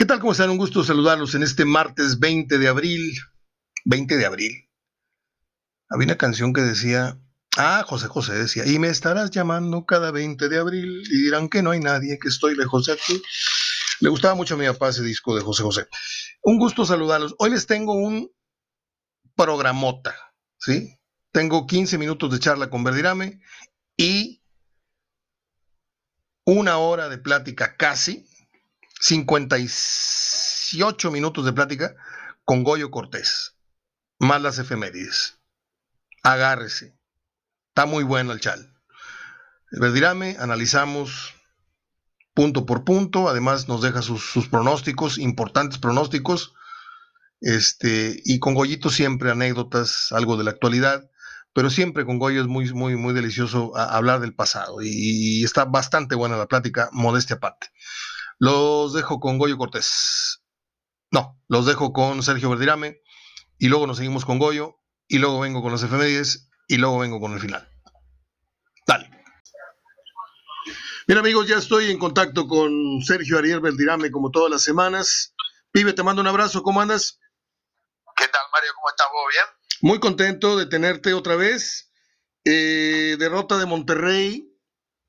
¿Qué tal? ¿Cómo están? Un gusto saludarlos en este martes 20 de abril. 20 de abril. Había una canción que decía, ah, José José decía, y me estarás llamando cada 20 de abril y dirán que no hay nadie, que estoy lejos de aquí. Le gustaba mucho a mi papá ese disco de José José. Un gusto saludarlos. Hoy les tengo un programota, ¿sí? Tengo 15 minutos de charla con Verdirame y una hora de plática casi 58 minutos de plática con Goyo Cortés, más las efemérides. Agárrese. Está muy bueno el chal. Verdirame, analizamos punto por punto, además nos deja sus, pronósticos, importantes pronósticos, este, y con Goyito siempre anécdotas, algo de la actualidad, pero siempre con Goyo es muy, muy, muy delicioso hablar del pasado, y, y, está bastante buena la plática, modestia aparte. Los dejo con Goyo Cortés. No, los dejo con Sergio Verdirame y luego nos seguimos con Goyo y luego vengo con los efemérides y luego vengo con el final. Dale. Bien amigos, ya estoy en contacto con Sergio Ariel Verdirame como todas las semanas. Pibe, te mando un abrazo, ¿cómo andas? ¿Qué tal Mario? ¿Cómo estás vos? ¿Bien? Muy contento de tenerte otra vez. Eh, derrota de Monterrey,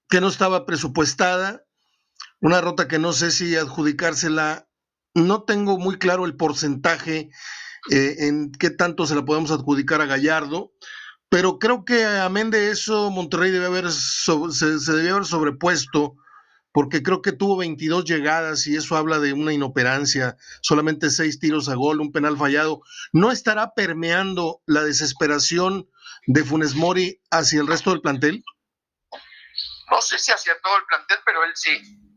que no estaba presupuestada, una rota que no sé si adjudicársela, no tengo muy claro el porcentaje eh, en qué tanto se la podemos adjudicar a Gallardo, pero creo que amén de eso, Monterrey debe haber se, se debió haber sobrepuesto, porque creo que tuvo 22 llegadas y eso habla de una inoperancia, solamente seis tiros a gol, un penal fallado. ¿No estará permeando la desesperación de Funes Mori hacia el resto del plantel? No sé si hacia todo el plantel, pero él sí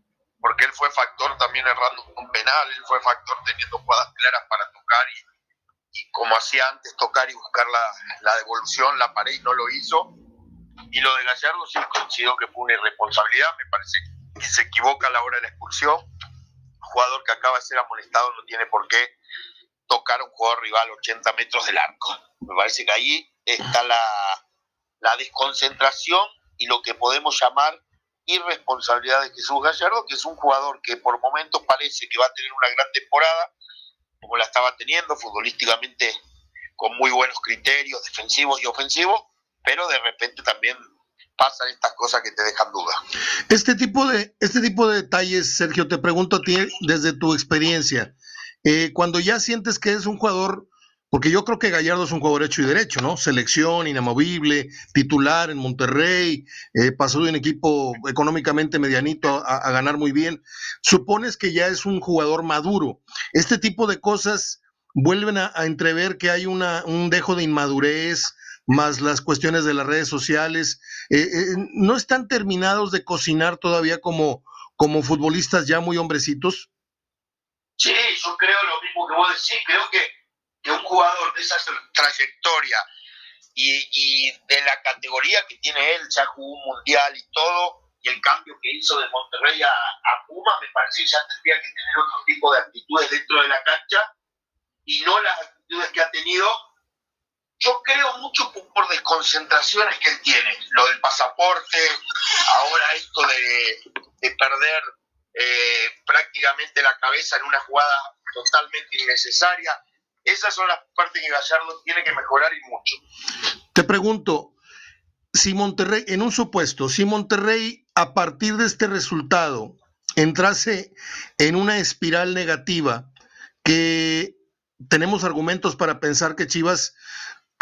porque él fue factor también errando un penal, él fue factor teniendo jugadas claras para tocar y, como hacía antes, tocar y buscar la, devolución, la pared y no lo hizo. Y lo de Gallardo sí coincido que fue una irresponsabilidad, me parece que se equivoca a la hora de la expulsión. Jugador que acaba de ser amonestado no tiene por qué tocar a un jugador rival a 80 metros del arco. Me parece que ahí está la, la desconcentración y lo que podemos llamar irresponsabilidad de Jesús Gallardo, que es un jugador que por momentos parece que va a tener una gran temporada, como la estaba teniendo, futbolísticamente con muy buenos criterios defensivos y ofensivos, pero de repente también pasan estas cosas que te dejan duda. Este tipo de, este tipo de detalles, Sergio, te pregunto a ti desde tu experiencia. Eh, cuando ya sientes que es un jugador porque yo creo que Gallardo es un jugador hecho y derecho, ¿no? Selección, inamovible, titular en Monterrey, eh, pasó de un equipo económicamente medianito a, ganar muy bien. Supones que ya es un jugador maduro. Este tipo de cosas vuelven a, entrever que hay una, un dejo de inmadurez, más las cuestiones de las redes sociales. Eh, eh, ¿No están terminados de cocinar todavía como, como futbolistas ya muy hombrecitos? Sí, yo creo lo mismo que vos decís. Creo que que un jugador de esa trayectoria y, de la categoría que tiene él, ya jugó un mundial y todo, y el cambio que hizo de Monterrey a, Puma, me parece que ya tendría que tener otro tipo de actitudes dentro de la cancha y no las actitudes que ha tenido. Yo creo mucho por, desconcentraciones que él tiene, lo del pasaporte, ahora esto de, perder eh, prácticamente la cabeza en una jugada totalmente innecesaria esas son las partes que Gallardo tiene que mejorar y mucho. Te pregunto, si Monterrey, en un supuesto, si Monterrey a partir de este resultado entrase en una espiral negativa, que tenemos argumentos para pensar que Chivas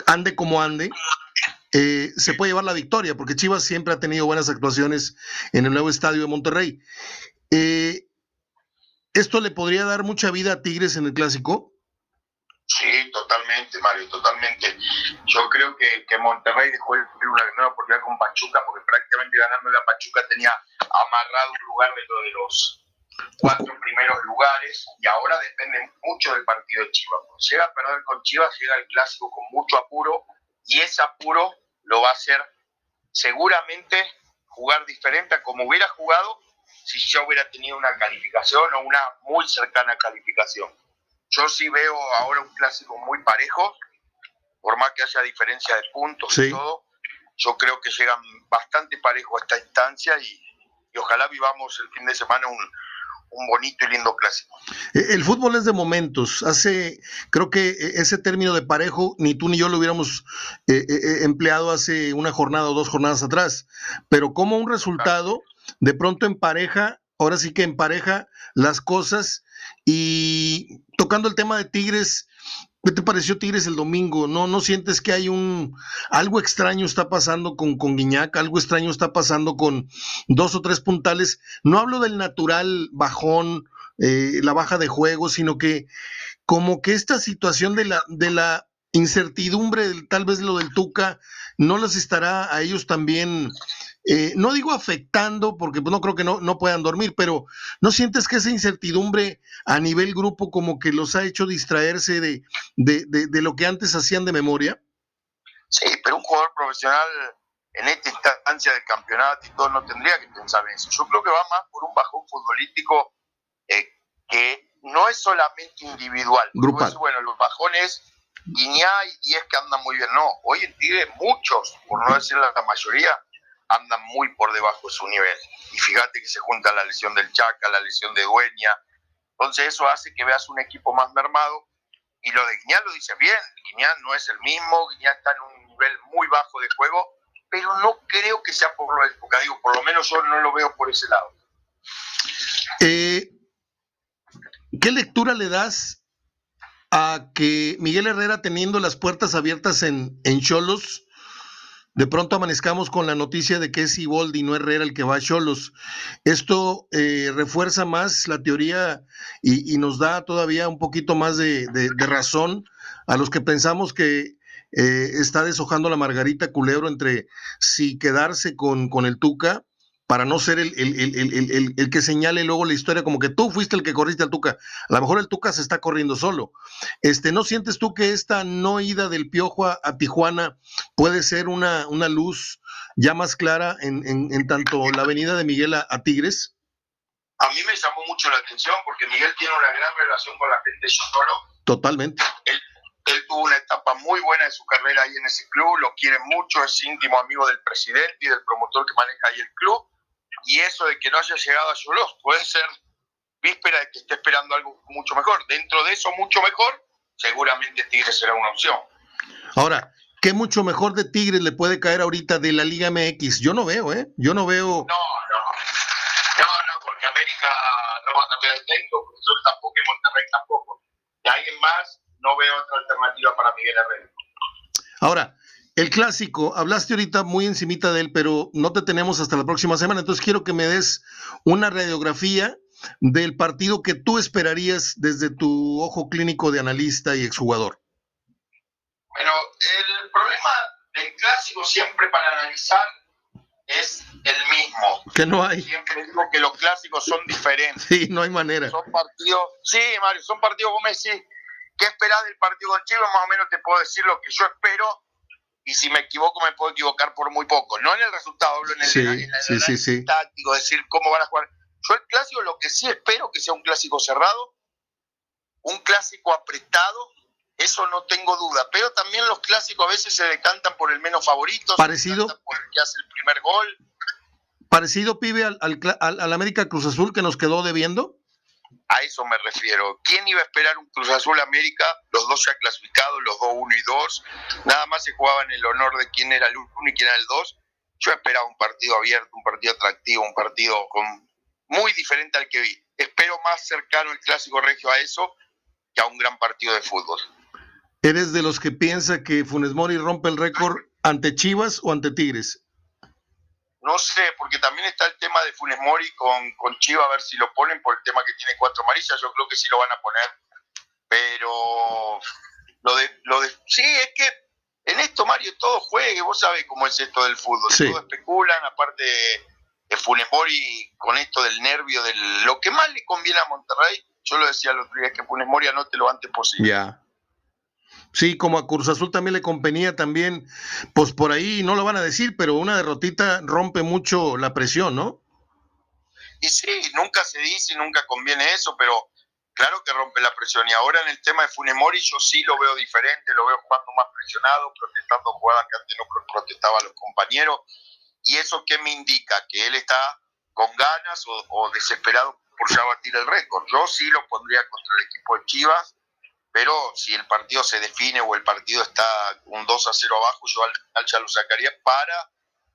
ande como ande, eh, se puede llevar la victoria, porque Chivas siempre ha tenido buenas actuaciones en el nuevo estadio de Monterrey. Eh, ¿Esto le podría dar mucha vida a Tigres en el clásico? Sí, totalmente, Mario, totalmente. Yo creo que, que Monterrey dejó de una nueva oportunidad con Pachuca, porque prácticamente ganando la Pachuca tenía amarrado un lugar dentro de los cuatro primeros lugares y ahora depende mucho del partido de Chivas. Cuando llega a perder con Chivas, llega el clásico con mucho apuro y ese apuro lo va a hacer seguramente jugar diferente a como hubiera jugado si yo hubiera tenido una calificación o una muy cercana calificación. Yo sí veo ahora un clásico muy parejo, por más que haya diferencia de puntos y todo, yo creo que llegan bastante parejo a esta instancia y, ojalá vivamos el fin de semana un, un bonito y lindo clásico. E, el fútbol es de momentos. Hace, creo que e, ese término de parejo, ni tú ni yo lo hubiéramos eh, eh, empleado hace una jornada o dos jornadas atrás. Pero como un resultado, de pronto en pareja, ahora sí que en pareja las cosas. Y tocando el tema de Tigres, ¿Qué te pareció Tigres el domingo? ¿No, no sientes que hay un algo extraño está pasando con, con Guiñac, algo extraño está pasando con dos o tres puntales? No hablo del natural bajón, eh, la baja de juego, sino que como que esta situación de la, de la incertidumbre, tal vez lo del Tuca, no les estará a ellos también eh, no digo afectando, porque pues, no creo que no, no puedan dormir, pero ¿no sientes que esa incertidumbre a nivel grupo como que los ha hecho distraerse de, de, lo que antes hacían de memoria? Sí, pero un jugador profesional en esta instancia del campeonato y todo no tendría que pensar en eso. Yo creo que va más por un bajón futbolístico eh, que no es solamente individual. Grupal. bueno, los bajones, Guiñá y 10 que andan muy bien. No, hoy en día muchos, por no decir la mayoría, andan muy por debajo de su nivel. Y fíjate que se junta la lesión del Chaca, la lesión de Dueña. Entonces eso hace que veas un equipo más mermado. Y lo de Guiñán lo dice bien. Guiñán no es el mismo. Guiñán está en un nivel muy bajo de juego. Pero no creo que sea por lo época. Digo, por lo menos yo no lo veo por ese lado. Eh, ¿Qué lectura le das a que Miguel Herrera teniendo las puertas abiertas en Cholos de pronto amanezcamos con la noticia de que es Iboldi, no Herrera el que va a Cholos. Esto eh, refuerza más la teoría y, nos da todavía un poquito más de, razón a los que pensamos que eh, está deshojando la margarita culebro entre si quedarse con, con el Tuca para no ser el, el, que señale luego la historia como que tú fuiste el que corriste al Tuca. A lo mejor el Tuca se está corriendo solo. Este, ¿No sientes tú que esta no ida del Piojo a, Tijuana puede ser una, una, luz ya más clara en, en, tanto la avenida de Miguel a, Tigres? A mí me llamó mucho la atención porque Miguel tiene una gran relación con la gente de solo. Totalmente. Él, él tuvo una etapa muy buena de su carrera ahí en ese club, lo quiere mucho, es íntimo amigo del presidente y del promotor que maneja ahí el club y eso de que no haya llegado a Yolos puede ser víspera de que esté esperando algo mucho mejor. Dentro de eso, mucho mejor, seguramente Tigres será una opción. Ahora, ¿qué mucho mejor de Tigres le puede caer ahorita de la Liga MX? Yo no veo, ¿eh? Yo no veo. No, no. No, no, porque América no va a cambiar el técnico, yo tampoco y Monterrey tampoco. Y alguien más, no veo otra alternativa para Miguel Herrera. Ahora, el clásico, hablaste ahorita muy encimita de él, pero no te tenemos hasta la próxima semana, entonces quiero que me des una radiografía del partido que tú esperarías desde tu ojo clínico de analista y exjugador. Bueno, el problema del clásico siempre para analizar es el mismo. Que no hay. Siempre digo que los clásicos son diferentes. Sí, no hay manera. Son partidos, sí, Mario, son partidos, vos me decís, ¿qué esperás del partido con Chivas? Más o menos te puedo decir lo que yo espero y si me equivoco me puedo equivocar por muy poco. No en el resultado, hablo en el, sí, táctico, decir cómo van a jugar. Yo el clásico lo que sí espero que sea un clásico cerrado, un clásico apretado, eso no tengo duda. Pero también los clásicos a veces se decantan por el menos favorito, parecido por el que hace el primer gol. Parecido, pibe, al, al, al América Cruz Azul que nos quedó debiendo. A eso me refiero. ¿Quién iba a esperar un Cruz Azul América? Los dos ya clasificados, los dos uno y dos. Nada más se jugaba en el honor de quién era el uno y quién era el dos. Yo esperaba un partido abierto, un partido atractivo, un partido muy diferente al que vi. Espero más cercano el clásico regio a eso que a un gran partido de fútbol. ¿Eres de los que piensa que Funes Mori rompe el récord ante Chivas o ante Tigres? No sé, porque también está el tema de Funes Mori con, con Chiva, a ver si lo ponen por el tema que tiene cuatro amarillas. Yo creo que sí lo van a poner. Pero lo de, lo de. Sí, es que en esto, Mario, todo juegue. Vos sabés cómo es esto del fútbol. Todo especulan, aparte de Funes Mori, con esto del nervio, de lo que más le conviene a Monterrey. Yo lo decía el otro día, que Funes Mori anote lo antes posible. Ya. Sí, como a Cruz Azul también le convenía también, pues por ahí no lo van a decir, pero una derrotita rompe mucho la presión, ¿no? Y sí, nunca se dice, nunca conviene eso, pero claro que rompe la presión. Y ahora en el tema de Funemori yo sí lo veo diferente, lo veo jugando más presionado, protestando jugadas que antes no protestaba a los compañeros. ¿Y eso qué me indica? Que él está con ganas o, o desesperado por ya batir el récord. Yo sí lo pondría contra el equipo de Chivas, pero si el partido se define o el partido está un 2 a 0 abajo, yo al ya lo sacaría para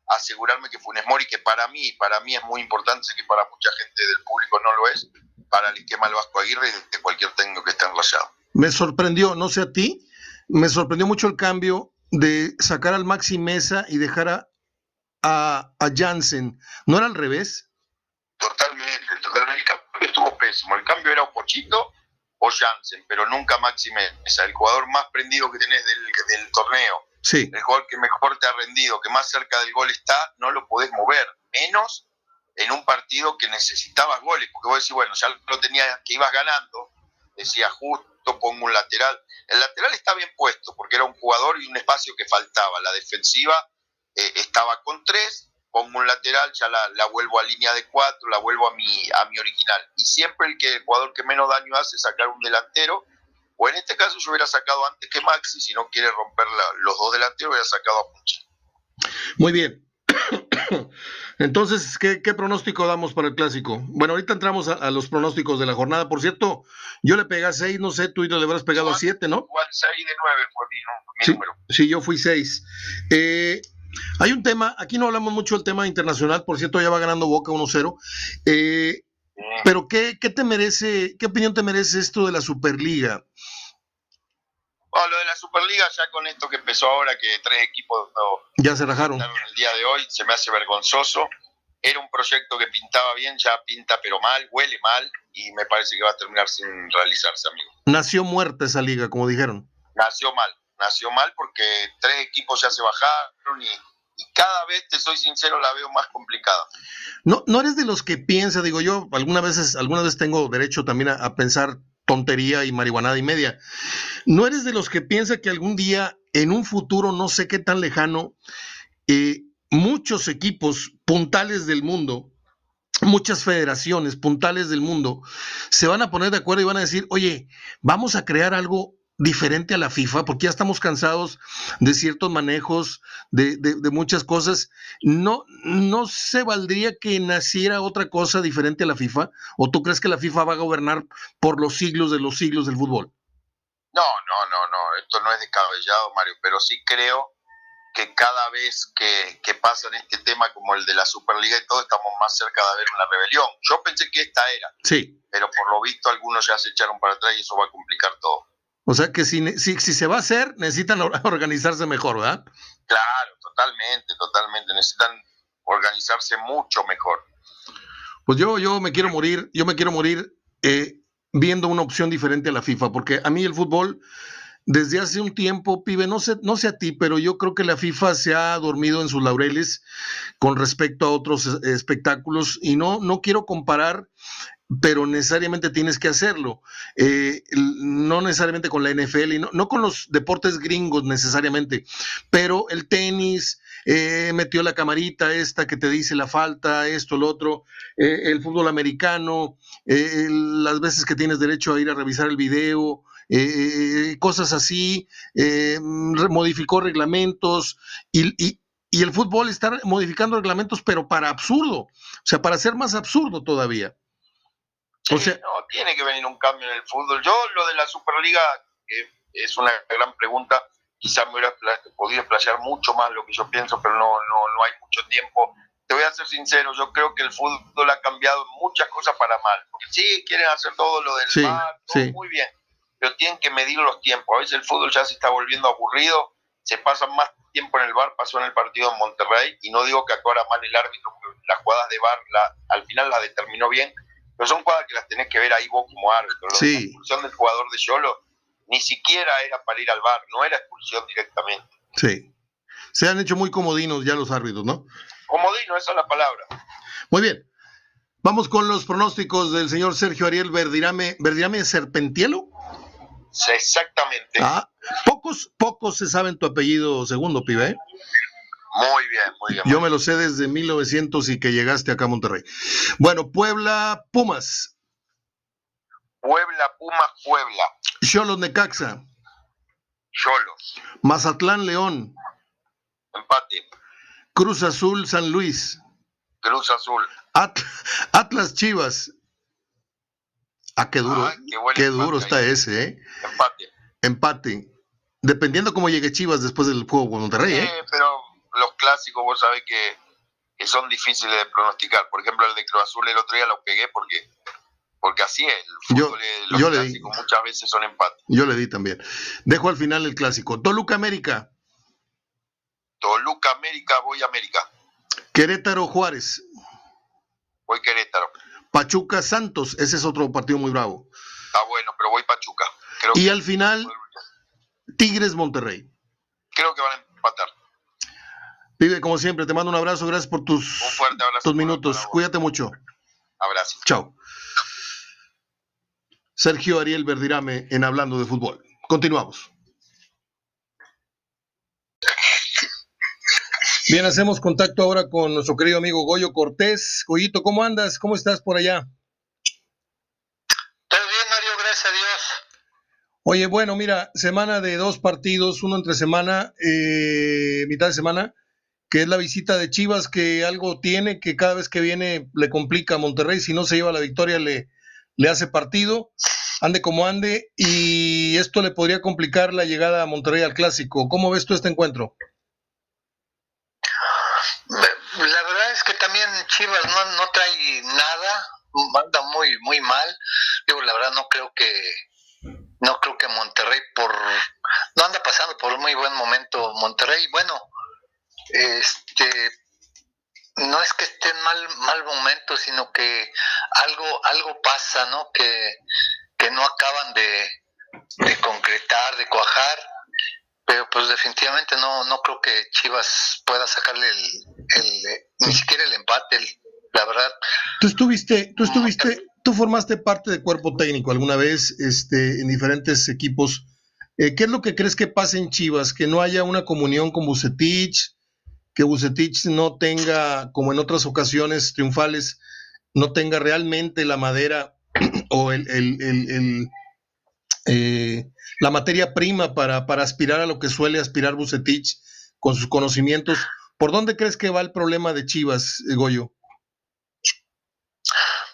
asegurarme que Funes Mori, que para mí, para mí es muy importante, sé que para mucha gente del público no lo es, para el esquema del Vasco Aguirre de cualquier técnico que esté enrayado. Me sorprendió, no sé a ti, me sorprendió mucho el cambio de sacar al Maxi Mesa y dejar a, a, Jansen. ¿No era al revés? Totalmente, totalmente. El cambio estuvo pésimo. El cambio era o Pochito o Jansen, pero nunca Maxi Mesa, el jugador más prendido que tenés del, del torneo. Sí. El jugador que mejor te ha rendido, que más cerca del gol está, no lo podés mover. Menos en un partido que necesitabas goles, porque vos decís, bueno, ya lo tenías, que ibas ganando, decía justo pongo un lateral. El lateral está bien puesto, porque era un jugador y un espacio que faltaba. La defensiva eh, estaba con tres, pongo un lateral, ya la, vuelvo a línea de cuatro, la vuelvo a mi, a mi original. Y siempre el, que, el jugador que menos daño hace es sacar un delantero, o en este caso yo hubiera sacado antes que Maxi, si no quiere romper los dos delanteros, hubiera sacado a Pucha. Muy bien. Entonces, ¿qué, pronóstico damos para el clásico? Bueno, ahorita entramos a, los pronósticos de la jornada. Por cierto, yo le pegué a 6, no sé, tú y le habrás pegado a 7, ¿no? Igual 6 de 9 fue mi, sí, número. Sí, yo fui 6. Eh, hay un tema, aquí no hablamos mucho del tema internacional, por cierto, ya va ganando Boca 1-0. Eh, pero ¿qué, ¿qué, te merece, qué opinión te merece esto de la Superliga? lo de la Superliga, ya con esto que empezó ahora, que tres equipos ya se rajaron el día de hoy, se me hace vergonzoso. Era un proyecto que pintaba bien, ya pinta pero mal, huele mal y me parece que va a terminar sin realizarse, amigo. Nació muerta esa liga, como dijeron. Nació mal, nació mal porque tres equipos ya se bajaron y, cada vez, te soy sincero, la veo más complicada. No, no eres de los que piensa, digo yo, algunas veces, algunas veces tengo derecho también a pensar tontería y marihuanada y media. ¿No eres de los que piensa que algún día, en un futuro no sé qué tan lejano, eh, muchos equipos puntales del mundo, muchas federaciones puntales del mundo, se van a poner de acuerdo y van a decir, oye, vamos a crear algo diferente a la FIFA, porque ya estamos cansados de ciertos manejos, de, muchas cosas. ¿No, ¿No se valdría que naciera otra cosa diferente a la FIFA? ¿O tú crees que la FIFA va a gobernar por los siglos de los siglos del fútbol? No, no, no, no, esto no es descabellado, Mario, pero sí creo que cada vez que, que pasa en este tema como el de la Superliga y todo, estamos más cerca de ver una rebelión. Yo pensé que esta era, sí. pero por lo visto algunos ya se echaron para atrás y eso va a complicar todo. O sea que si, si, si, se va a hacer, necesitan organizarse mejor, ¿verdad? Claro, totalmente, totalmente. Necesitan organizarse mucho mejor. Pues yo, yo me quiero morir, yo me quiero morir eh, viendo una opción diferente a la FIFA, porque a mí el fútbol, desde hace un tiempo, pibe, no sé, no sé a ti, pero yo creo que la FIFA se ha dormido en sus laureles con respecto a otros eh, espectáculos y no, no quiero comparar pero necesariamente tienes que hacerlo. Eh, no necesariamente con la NFL y no, con los deportes gringos necesariamente, pero el tenis, eh, metió la camarita esta que te dice la falta, esto, lo otro, eh, el fútbol americano, las veces que tienes derecho a ir a revisar el video, cosas así, modificó reglamentos y, y el fútbol está modificando reglamentos, pero para absurdo, o sea, para ser más absurdo todavía no, tiene que venir un cambio en el fútbol. Yo lo de la Superliga es una gran pregunta. Quizás me hubiera podido explayar mucho más lo que yo pienso, pero no, no, no hay mucho tiempo. Te voy a ser sincero, yo creo que el fútbol ha cambiado muchas cosas para mal. Porque sí, quieren hacer todo lo del sí, todo muy bien, pero tienen que medir los tiempos. A veces el fútbol ya se está volviendo aburrido, se pasa más tiempo en el bar, pasó en el partido en Monterrey, y no digo que ahora mal el árbitro, las jugadas de bar la, al final las determinó bien, pero son jugadas que las tenés que ver ahí vos como árbitro. Sí. La expulsión del jugador de Yolo ni siquiera era para ir al bar, no era expulsión directamente. Sí. Se han hecho muy comodinos ya los árbitros, ¿no? Comodino, esa es la palabra. Muy bien. Vamos con los pronósticos del señor Sergio Ariel Verdirame. ¿Verdirame Serpentielo? Sí, exactamente. Ah, pocos, pocos se saben tu apellido segundo, pibe. ¿eh? Muy bien, muy bien. Yo me lo sé desde 1900 y que llegaste acá a Monterrey. Bueno, Puebla, Pumas. Puebla, Pumas, Puebla. Cholos, Necaxa. Cholos. Mazatlán, León. Empate. Cruz Azul, San Luis. Cruz Azul. Atlas, Chivas. Ah, qué duro. qué, duro está ese, ¿eh? Empate. Empate. Dependiendo cómo llegue Chivas después del juego con Monterrey, ¿eh? pero los clásicos, vos sabés que, son difíciles de pronosticar. Por ejemplo, el de Cruz Azul el otro día lo pegué porque porque así es. El fútbol, yo, los clásicos muchas veces son empates. Yo le di también. Dejo al final el clásico. Toluca América. Toluca América, voy a América. Querétaro Juárez. Voy Querétaro. Pachuca Santos, ese es otro partido muy bravo. Ah, bueno, pero voy Pachuca. y al final, Tigres Monterrey. Creo que van a Vive, como siempre, te mando un abrazo, gracias por tus, tus minutos. Cuídate mucho. Abrazo. Chao. Sergio Ariel Verdirame en Hablando de Fútbol. Continuamos. Bien, hacemos contacto ahora con nuestro querido amigo Goyo Cortés. Goyito, ¿cómo andas? ¿Cómo estás por allá? Todo bien, Mario, gracias a Dios. Oye, bueno, mira, semana de dos partidos, uno entre semana, eh, mitad de semana, que es la visita de Chivas, que algo tiene, que cada vez que viene le complica a Monterrey, si no se lleva la victoria le, le hace partido, ande como ande, y esto le podría complicar la llegada a Monterrey al clásico. ¿Cómo ves tú este encuentro? La verdad es que también Chivas no, no trae nada, anda muy muy mal. Digo, la verdad no creo que no creo que Monterrey por no anda pasando por un muy buen momento Monterrey. Bueno, este no es que esté en mal mal momento, sino que algo algo pasa, ¿no? Que, que no acaban de, de concretar, de cuajar pero pues definitivamente no no creo que Chivas pueda sacarle el, ni siquiera el empate, la verdad. Tú estuviste, tú estuviste, tú formaste parte de cuerpo técnico alguna vez, este, en diferentes equipos. Eh, ¿Qué es lo que crees que pasa en Chivas? Que no haya una comunión con Bucetich, que Bucetich no tenga, como en otras ocasiones triunfales, no tenga realmente la madera o el, eh, la materia prima para, aspirar a lo que suele aspirar Bucetich con sus conocimientos. ¿Por dónde crees que va el problema de Chivas, Goyo?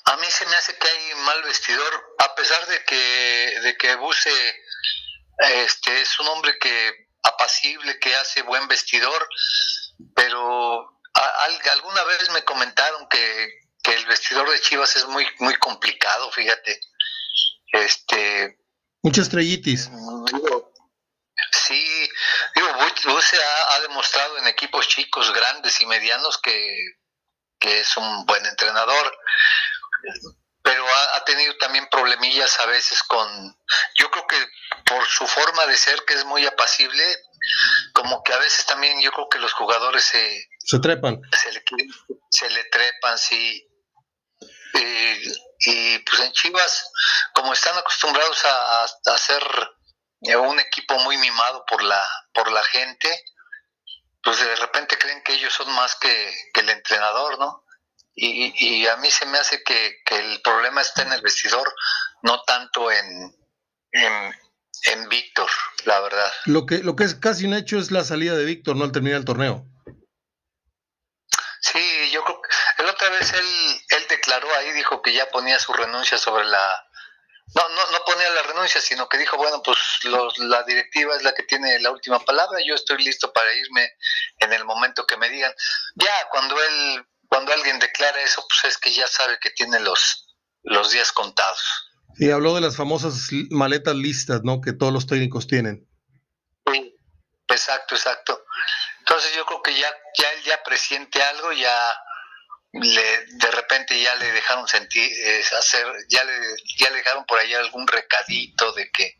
A mí se me hace que hay mal vestidor, a pesar de que, de este, es un hombre que apacible, que hace buen vestidor, pero alguna vez me comentaron que, que, el vestidor de Chivas es muy, muy complicado, fíjate. Este, Mucha estrellitis. Sí, digo, Buse ha, demostrado en equipos chicos, grandes y medianos que, es un buen entrenador, pero ha, tenido también problemillas a veces con, yo creo que por su forma de ser, que es muy apacible, como que a veces también yo creo que los jugadores se... Se trepan. Se le, se le trepan, sí. Eh, y pues en Chivas, como están acostumbrados a, a, ser un equipo muy mimado por la, por la gente, pues de repente creen que ellos son más que, el entrenador, ¿no? Y, a mí se me hace que, el problema está en el vestidor, no tanto en, en, en Víctor, la verdad. Lo que, lo que es casi un hecho es la salida de Víctor, ¿no? Al terminar el torneo. Sí, yo creo que la otra vez él, él declaró ahí, dijo que ya ponía su renuncia sobre la... No, no, no ponía la renuncia, sino que dijo, bueno, pues los, la directiva es la que tiene la última palabra, yo estoy listo para irme en el momento que me digan. Ya, cuando él, cuando alguien declara eso, pues es que ya sabe que tiene los, los días contados. Y habló de las famosas maletas listas, ¿no? Que todos los técnicos tienen. Sí, exacto, exacto. Entonces yo creo que ya, ya él ya presiente algo, ya le, de repente ya le dejaron sentir, hacer, ya le, ya le dejaron por allá algún recadito de que,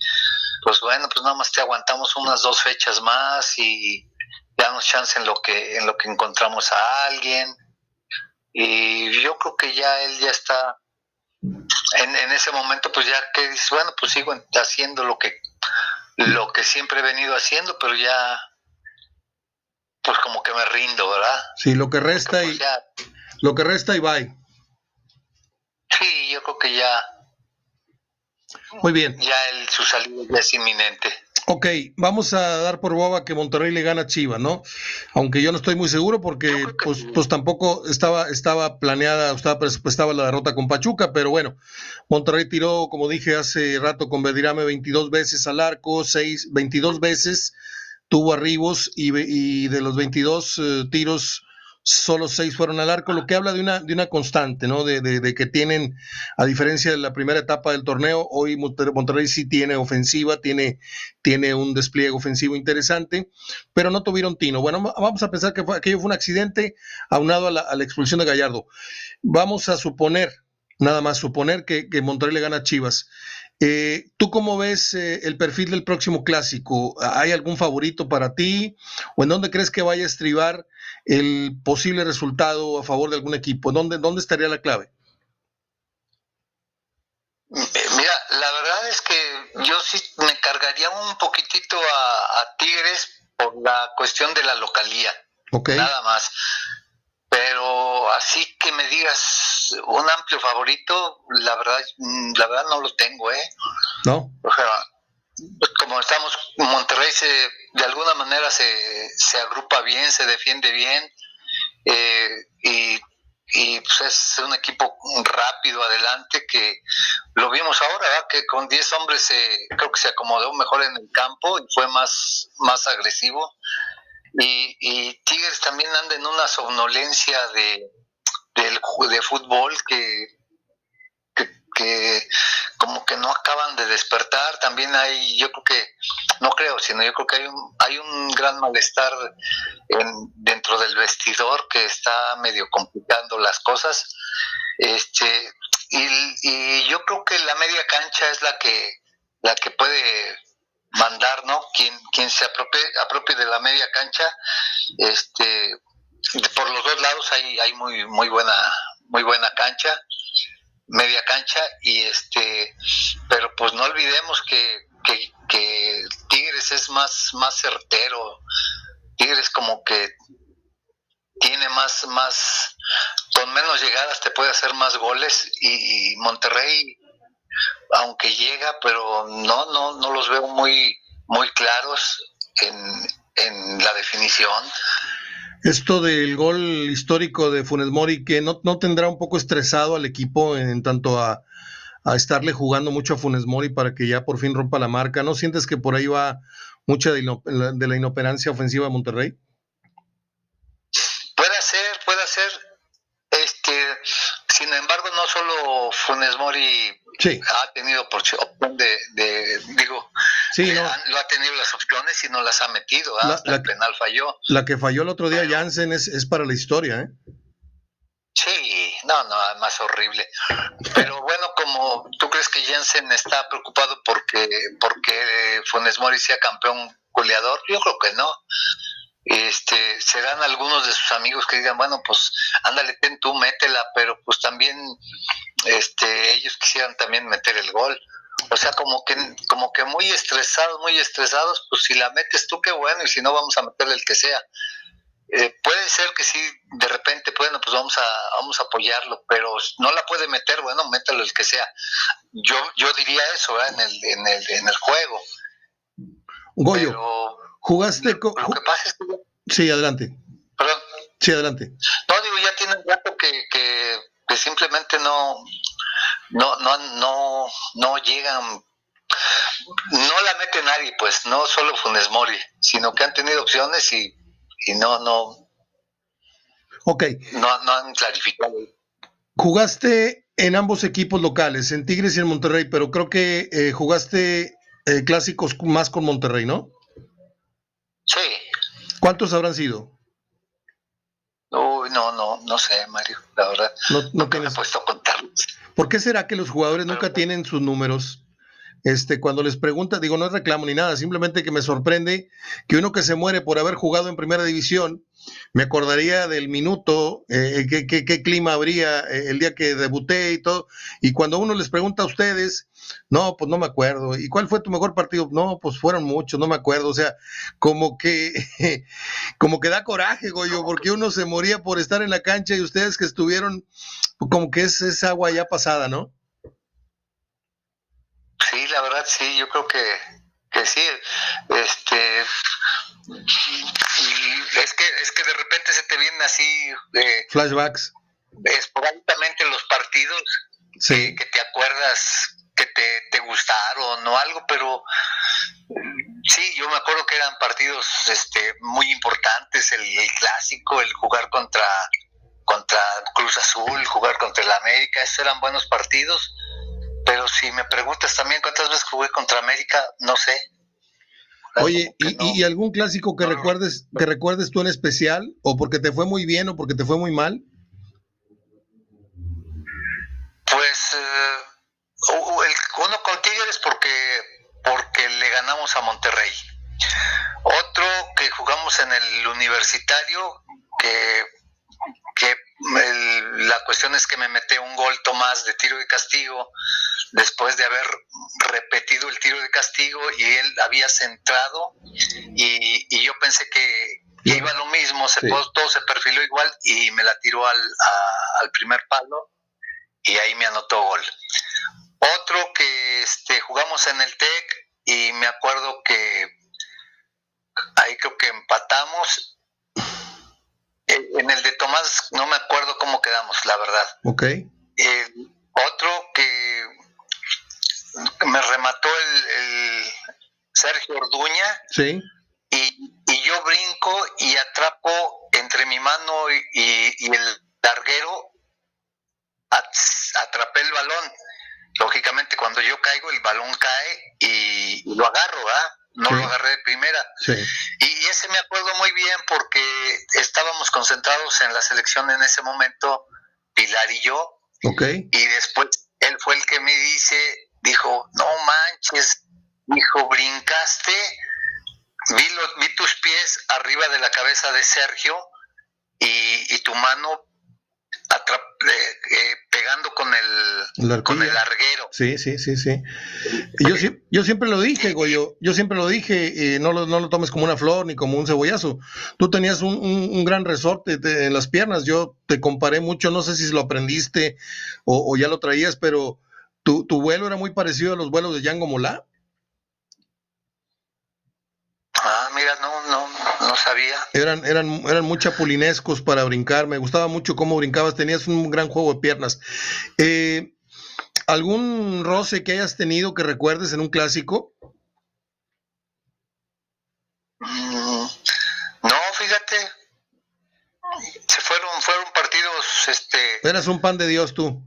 pues bueno, pues nada más te aguantamos unas dos fechas más y damos chance en lo que, en lo que encontramos a alguien. Y yo creo que ya él ya está en, en ese momento, pues ya que dice, bueno, pues sigo haciendo lo que, lo que siempre he venido haciendo, pero ya pues como que me rindo, ¿verdad? Sí, lo que resta y pues, lo que resta y bye. Sí, yo creo que ya muy bien. Ya el, su salida ya es inminente. Ok, vamos a dar por boba que Monterrey le gana a Chivas, ¿no? Aunque yo no estoy muy seguro porque pues, pues tampoco estaba, estaba planeada, estaba presupuestada la derrota con Pachuca, pero bueno, Monterrey tiró, como dije hace rato, con Bedirame 22 veces al arco, 6, 22 veces tuvo arribos y, y de los 22 eh, tiros solo seis fueron al arco, lo que habla de una, de una constante, ¿no? De, de, que tienen, a diferencia de la primera etapa del torneo, hoy Monterrey sí tiene ofensiva, tiene, tiene un despliegue ofensivo interesante, pero no tuvieron tino. Bueno, vamos a pensar que aquello fue un accidente aunado a la, a la expulsión de Gallardo. Vamos a suponer, nada más suponer que, que Monterrey le gana a Chivas. Eh, ¿Tú cómo ves eh, el perfil del próximo clásico? ¿Hay algún favorito para ti? ¿O en dónde crees que vaya a estribar el posible resultado a favor de algún equipo? ¿Dónde, dónde estaría la clave? Eh, mira, la verdad es que yo sí me cargaría un poquitito a, Tigres por la cuestión de la localía. Nada más. Pero así que me digas un amplio favorito, la verdad, mm, la verdad no lo tengo, ¿eh? No. O sea, como estamos, Monterrey se, de alguna manera se, se agrupa bien, se defiende bien, eh, y, y pues es un equipo rápido adelante que lo vimos ahora, que con 10 hombres se, creo que se acomodó mejor en el campo y fue más, más agresivo. Y, y Tigres también anda en una somnolencia de, del, de fútbol que, que, como que no acaban de despertar. También hay, yo creo que, no creo, sino yo creo que hay un, hay un gran malestar en, dentro del vestidor que está medio complicando las cosas. Este, y, y yo creo que la media cancha es la que, la que puede mandar, ¿no? Quien, quien se apropie, apropie de la media cancha, este, por los dos lados hay, hay muy, muy buena, muy buena cancha, media cancha, y este, pero pues no olvidemos que, que, Tigres es más, más certero, Tigres como que tiene más, más, con menos llegadas te puede hacer más goles y Monterrey aunque llega, pero no, no, no los veo muy, muy claros en, en la definición. Esto del gol histórico de Funes Mori, que no, no tendrá un poco estresado al equipo en tanto a, a, estarle jugando mucho a Funes Mori para que ya por fin rompa la marca. ¿No sientes que por ahí va mucha de, de la inoperancia ofensiva de Monterrey? Puede ser, puede ser. Este, sin embargo, no solo Funes Mori ha tenido por opción de, digo, lo ha tenido las opciones y no las ha metido, ¿ah? la, el penal falló. La que falló el otro día Jansen es, es para la historia, ¿eh? Sí, no, no, más horrible. Pero bueno, como tú crees que Jansen está preocupado porque porque Funes Mori sea campeón goleador, yo creo que no este, serán algunos de sus amigos que digan, bueno, pues ándale, ten tú, métela, pero pues también este, ellos quisieran también meter el gol. O sea, como que, como que muy estresados, muy estresados, pues si la metes tú, qué bueno, y si no, vamos a meterle el que sea. Eh, puede ser que sí, de repente, bueno, pues vamos a, vamos a apoyarlo, pero no la puede meter, bueno, mételo el que sea. Yo, yo diría eso en, el, en, el, en el juego. Goyo. ¿Jugaste con.? Lo que pasa es que. Sí, adelante. Perdón. Sí, adelante. No, digo, ya tiene un rato que, que, que simplemente no, no, no, no, no llegan no la mete nadie, pues, no solo Funes Mori, sino que han tenido opciones y, y no, no. Ok. No, no han clarificado. Jugaste en ambos equipos locales, en Tigres y en Monterrey, pero creo que eh, jugaste eh, clásicos más con Monterrey, ¿no? Sí. ¿Cuántos habrán sido? Uy, no, no, no sé, Mario, la verdad. No, no tienes... me he puesto a contarlos. ¿Por qué será que los jugadores nunca tienen sus números? Este, cuando les pregunta, digo, no es reclamo ni nada, simplemente que me sorprende que uno que se muere por haber jugado en primera división, me acordaría del minuto, eh, qué, qué, clima habría eh, el día que debuté y todo, y cuando uno les pregunta a ustedes, no, pues no me acuerdo, ¿y cuál fue tu mejor partido? No, pues fueron muchos, no me acuerdo, o sea, como que, como que da coraje, Goyo, porque uno se moría por estar en la cancha y ustedes que estuvieron, como que es, es agua ya pasada, ¿no? Sí, la verdad sí, yo creo que, que sí, este, es que, es que de repente se te vienen así, de flashbacks, esporádicamente los partidos, sí. que, te acuerdas que te, te gustaron o algo, pero sí, yo me acuerdo que eran partidos este, muy importantes, el, clásico, el jugar contra, contra Cruz Azul, jugar contra el América, esos eran buenos partidos, pero si me preguntas también cuántas veces jugué contra América, no sé. Oye, ¿y, ¿y, algún clásico que recuerdes que recuerdes tú en especial? ¿O porque te fue muy bien o porque te fue muy mal? Pues eh, uno con Tigres porque, porque le ganamos a Monterrey. Otro que jugamos en el universitario, que, que la cuestión es que me metí un gol Tomás de tiro de castigo después de haber repetido el tiro de castigo y él había centrado y, yo pensé que, iba lo mismo, se, todo, se perfiló igual y me la tiró al, al primer palo y ahí me anotó gol. Otro que este, jugamos en el TEC y me acuerdo que ahí creo que empatamos. Eh, en el de Tomás no me acuerdo cómo quedamos, la verdad. Ok. otro que me remató el, Sergio Orduña. Sí. Y, yo brinco y atrapo entre mi mano y, y el larguero atrapé el balón. Lógicamente, cuando yo caigo, el balón cae y, lo agarro, ¿ah? No lo agarré de primera. Y, ese me acuerdo muy bien porque estábamos concentrados en la selección en ese momento, Pilar y yo. Y después él fue el que me dice, dijo, no manches, dijo, brincaste, vi, vi tus pies arriba de la cabeza de Sergio y, y tu mano eh, pegando con el, con el larguero. Sí, sí, sí, sí. Yo, yo siempre lo dije, Goyo, yo siempre lo dije, no, lo, no lo tomes como una flor ni como un cebollazo. Tú tenías un, un, gran resorte en las piernas, yo te comparé mucho, no sé si lo aprendiste o, ya lo traías, pero tu, tu, vuelo era muy parecido a los vuelos de Django Molá. Ah, mira, no, no, sabía. Eran, eran, eran muy chapulinescos para brincar. Me gustaba mucho cómo brincabas. Tenías un gran juego de piernas. Eh, ¿Algún roce que hayas tenido que recuerdes en un clásico? Mm, no, fíjate. Se fueron, fueron partidos, este. Eras un pan de Dios tú.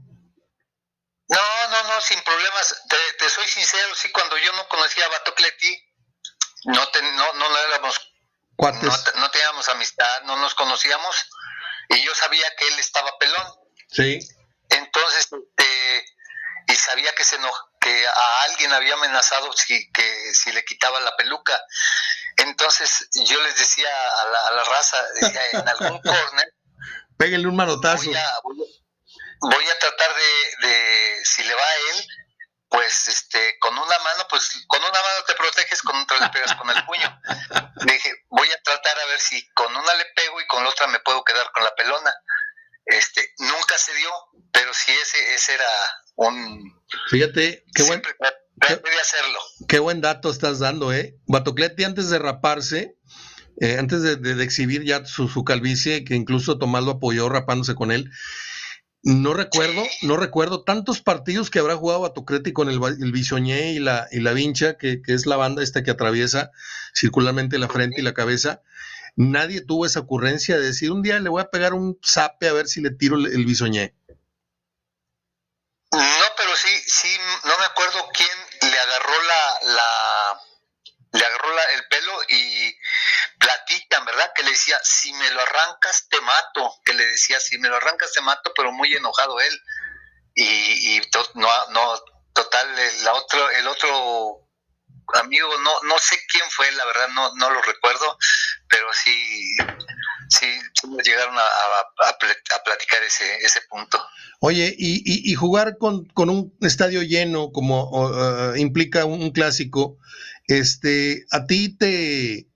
No, no, no, sin problemas. Te, te soy sincero, sí, cuando yo no conocía a Batocleti, no, no, no éramos, no, teníamos amistad, no nos conocíamos y yo sabía que él estaba pelón. Sí. Entonces, este, y sabía que se que a alguien había amenazado si, que si le quitaba la peluca. Entonces yo les decía a la, raza, en algún corner, péguenle un manotazo. Voy a, tratar de, de, si le va a él, pues este, con una mano, pues con una mano te proteges, con otra le pegas con el puño. Le dije, voy a tratar a ver si con una le pego y con la otra me puedo quedar con la pelona. Este, nunca se dio, pero sí ese, ese era un... Fíjate, qué buen... de hacerlo. Qué buen dato estás dando, ¿eh? Batocleti antes de raparse, eh, antes de, de, exhibir ya su, su calvicie, que incluso Tomás lo apoyó rapándose con él, no recuerdo, no recuerdo tantos partidos que habrá jugado Batocleti con el, el Bisoñé y la, y la Vincha, que, es la banda esta que atraviesa circularmente la frente y la cabeza. Nadie tuvo esa ocurrencia de decir un día le voy a pegar un zape a ver si le tiro el, el Bisoñé. No, pero sí, sí, no me acuerdo quién le agarró la, la le agarró y platican, ¿verdad? Que le decía, si me lo arrancas, te mato. Que le decía, si me lo arrancas, te mato, pero muy enojado él. Y, no, total, el otro, el otro amigo, no, no sé quién fue, la verdad, no, no lo recuerdo, pero sí, sí, llegaron a, a, platicar ese, ese punto. Oye, y, y, jugar con, con, un estadio lleno como uh, implica un clásico, este, ¿a ti te,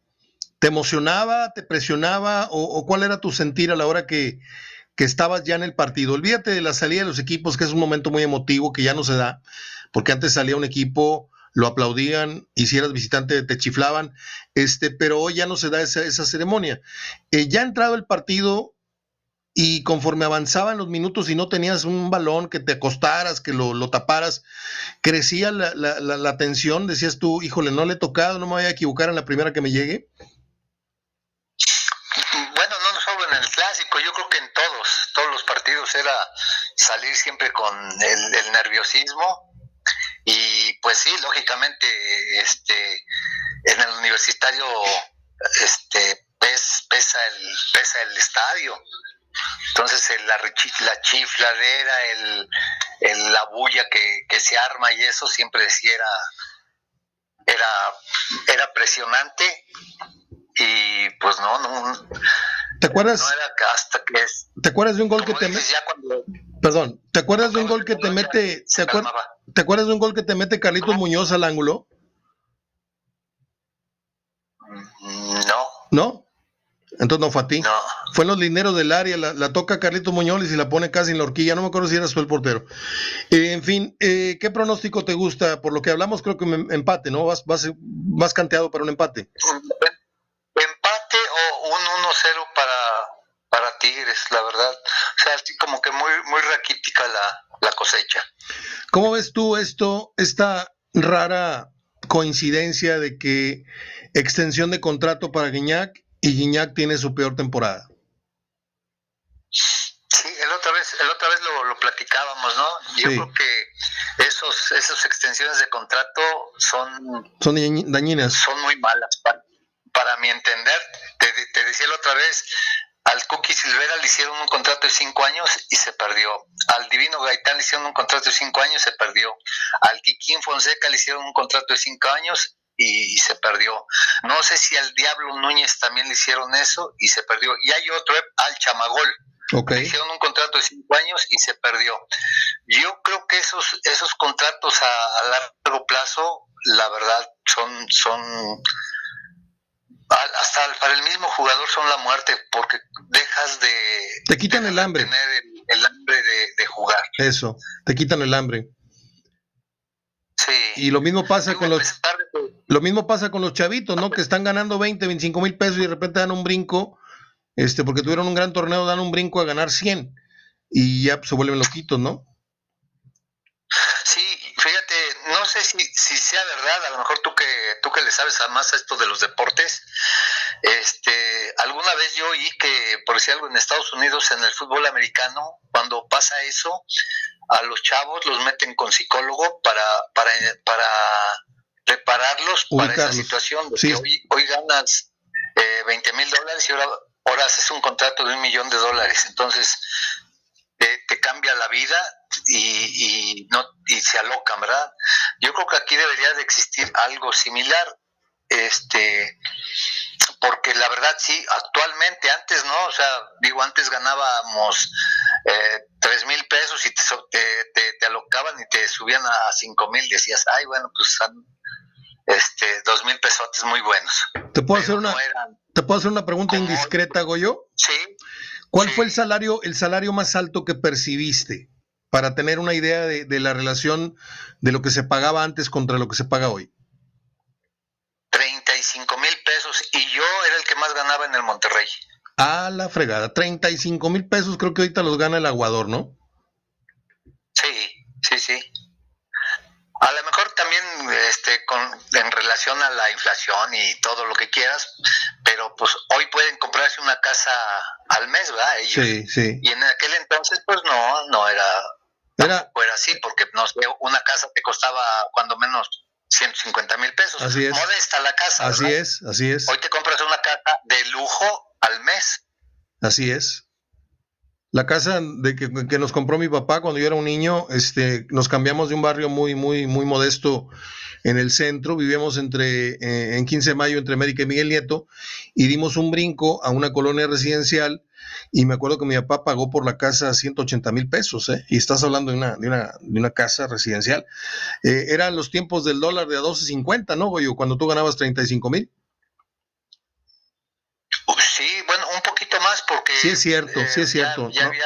te emocionaba, te presionaba o, cuál era tu sentir a la hora que, que, estabas ya en el partido? Olvídate de la salida de los equipos, que es un momento muy emotivo que ya no se da, porque antes salía un equipo lo aplaudían, y si eras visitante te chiflaban, este, pero hoy ya no se da esa, esa ceremonia. Eh, ya entrado el partido y conforme avanzaban los minutos y no tenías un balón que te acostaras, que lo, taparas, crecía la, la, la, tensión, decías tú, híjole, no le he tocado, no me voy a equivocar en la primera que me llegue. Bueno, no solo clásico, yo creo que en todos, todos los partidos era salir siempre con el, nerviosismo y pues sí, lógicamente, este, en el universitario, este, pesa el, pesa el estadio. Entonces la, la chifladera, el, el, la bulla que, se arma y eso siempre decía era, era, era presionante y pues no, no. ¿Te acuerdas? No era hasta que es. ¿Te acuerdas de un gol que te mete? Perdón, ¿te acuerdas de un gol que te mete? ¿te, ¿Te acuerdas de un gol que te mete Carlitos Muñoz al ángulo? No. ¿No? Entonces no fue a ti. No. Fue en los lineros del área, la, toca Carlitos Muñoz y se la pone casi en la horquilla. No me acuerdo si eras tú el portero. Eh, en fin, eh, ¿qué pronóstico te gusta? Por lo que hablamos, creo que empate, ¿no? Vas, vas, vas canteado para un empate. Empate o un 1-0 para, para Tigres, la verdad. O sea, como que muy, muy raquítica la, la cosecha. ¿Cómo ves tú esto, esta rara coincidencia de que extensión de contrato para Guiñac y Guiñac tiene su peor temporada? Sí, el otra vez, el otra vez lo, platicábamos, ¿no? Yo creo que esos, esas extensiones de contrato son... Son dañinas. Son muy malas, para, mi entender. Te, te decía la otra vez, al Cookie Silvera le hicieron un contrato de cinco años y se perdió. Al Divino Gaitán le hicieron un contrato de cinco años y se perdió. Al Kikín Fonseca le hicieron un contrato de cinco años y, se perdió. No sé si al Diablo Núñez también le hicieron eso y se perdió. Y hay otro, al Chamagol. Le hicieron un contrato de cinco años y se perdió. Yo creo que esos, esos contratos a, a largo plazo, la verdad, son, son hasta para el mismo jugador son la muerte porque dejas de te quitan el hambre. tener el, hambre de, jugar. Eso te quitan el hambre. Sí. Y lo mismo pasa con los lo mismo pasa con los chavitos no que están ganando 20 25 mil pesos y de repente dan un brinco este porque tuvieron un gran torneo dan un brinco a ganar 100 y ya se vuelven loquitos no sí sé si, si sea verdad, a lo mejor tú que tú que le sabes más a esto de los deportes, este, alguna vez yo oí que, por decir algo, en Estados Unidos, en el fútbol americano, cuando pasa eso, a los chavos los meten con psicólogo para, para, para prepararlos para esa situación, de que hoy, hoy ganas eh, 20 mil dólares y ahora, ahora haces un contrato de un millón de dólares. Entonces, te, cambia la vida y, no y se alocan, ¿verdad? Yo creo que aquí debería de existir algo similar, este, porque la verdad sí, actualmente, antes no, o sea, digo, antes ganábamos eh, tres mil pesos y te, te, alocaban y te subían a cinco mil, decías, ay, bueno, pues este, dos mil pesos muy buenos. ¿Te puedo, hacer una, ¿Te puedo hacer una pregunta indiscreta, Goyo? Sí. ¿Cuál fue el salario, el salario más alto que percibiste? Para tener una idea de, la relación de lo que se pagaba antes contra lo que se paga hoy. 35 mil pesos y yo era el que más ganaba en el Monterrey. A la fregada, 35 mil pesos creo que ahorita los gana el aguador, ¿no? Sí, sí, sí. A lo mejor también este, con, en relación a la inflación y todo lo que quieras, pero pues hoy pueden comprarse una casa al mes, ¿verdad? Sí, sí. Y en aquel entonces, pues no, no era, era, era así, porque no sé, una casa te costaba cuando menos 150 mil pesos. Así es. Modesta la casa. Así es, así es. Hoy te compras una casa de lujo al mes. Así es. La casa de que, nos compró mi papá cuando yo era un niño, este, nos cambiamos de un barrio muy, muy, muy modesto en el centro, vivíamos entre, eh, en 15 de mayo entre América y Miguel Nieto, y dimos un brinco a una colonia residencial, y me acuerdo que mi papá pagó por la casa 180 mil pesos, ¿eh? y estás hablando de una, de una, de una casa residencial. Eh, eran los tiempos del dólar de a 12.50, ¿no, Goyo? Cuando tú ganabas 35 mil. Sí, bueno, un poquito Sí es cierto, sí es eh, cierto. Ya, había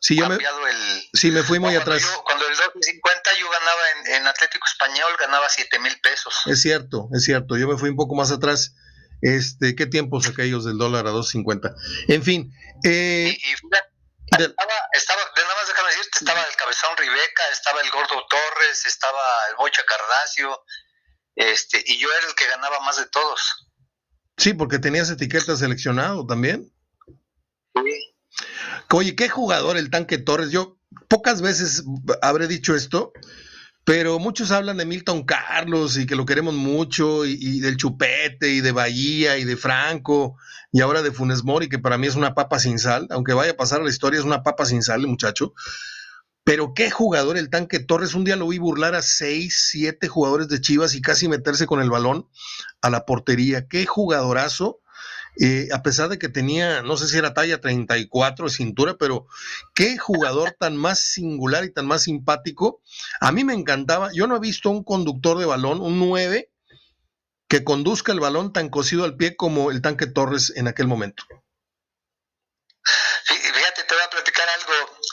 sí, yo me, el... Sí, me fui muy cuando atrás. Yo, cuando el 250 yo ganaba en, Atlético Español, ganaba 7 mil pesos. Es cierto, es cierto. Yo me fui un poco más atrás. Este, ¿Qué tiempos aquellos del dólar a 2.50? En fin. Eh, y, estaba, estaba, nada más déjame decirte, estaba el Cabezón Ribeca, estaba el Gordo Torres, estaba el Bocha Cardacio, este, y yo era el que ganaba más de todos. Sí, porque tenías etiqueta seleccionado también. Oye, qué jugador el tanque Torres. Yo pocas veces habré dicho esto, pero muchos hablan de Milton Carlos y que lo queremos mucho, y, del Chupete, y de Bahía, y de Franco, y ahora de Funes Mori, que para mí es una papa sin sal, aunque vaya a pasar a la historia, es una papa sin sal, muchacho. Pero qué jugador el tanque Torres. Un día lo vi burlar a seis, siete jugadores de Chivas y casi meterse con el balón a la portería. Qué jugadorazo. Eh, a pesar de que tenía, no sé si era talla 34 de cintura, pero qué jugador tan más singular y tan más simpático. A mí me encantaba, yo no he visto un conductor de balón, un 9, que conduzca el balón tan cosido al pie como el tanque Torres en aquel momento. Fíjate, te voy a platicar algo.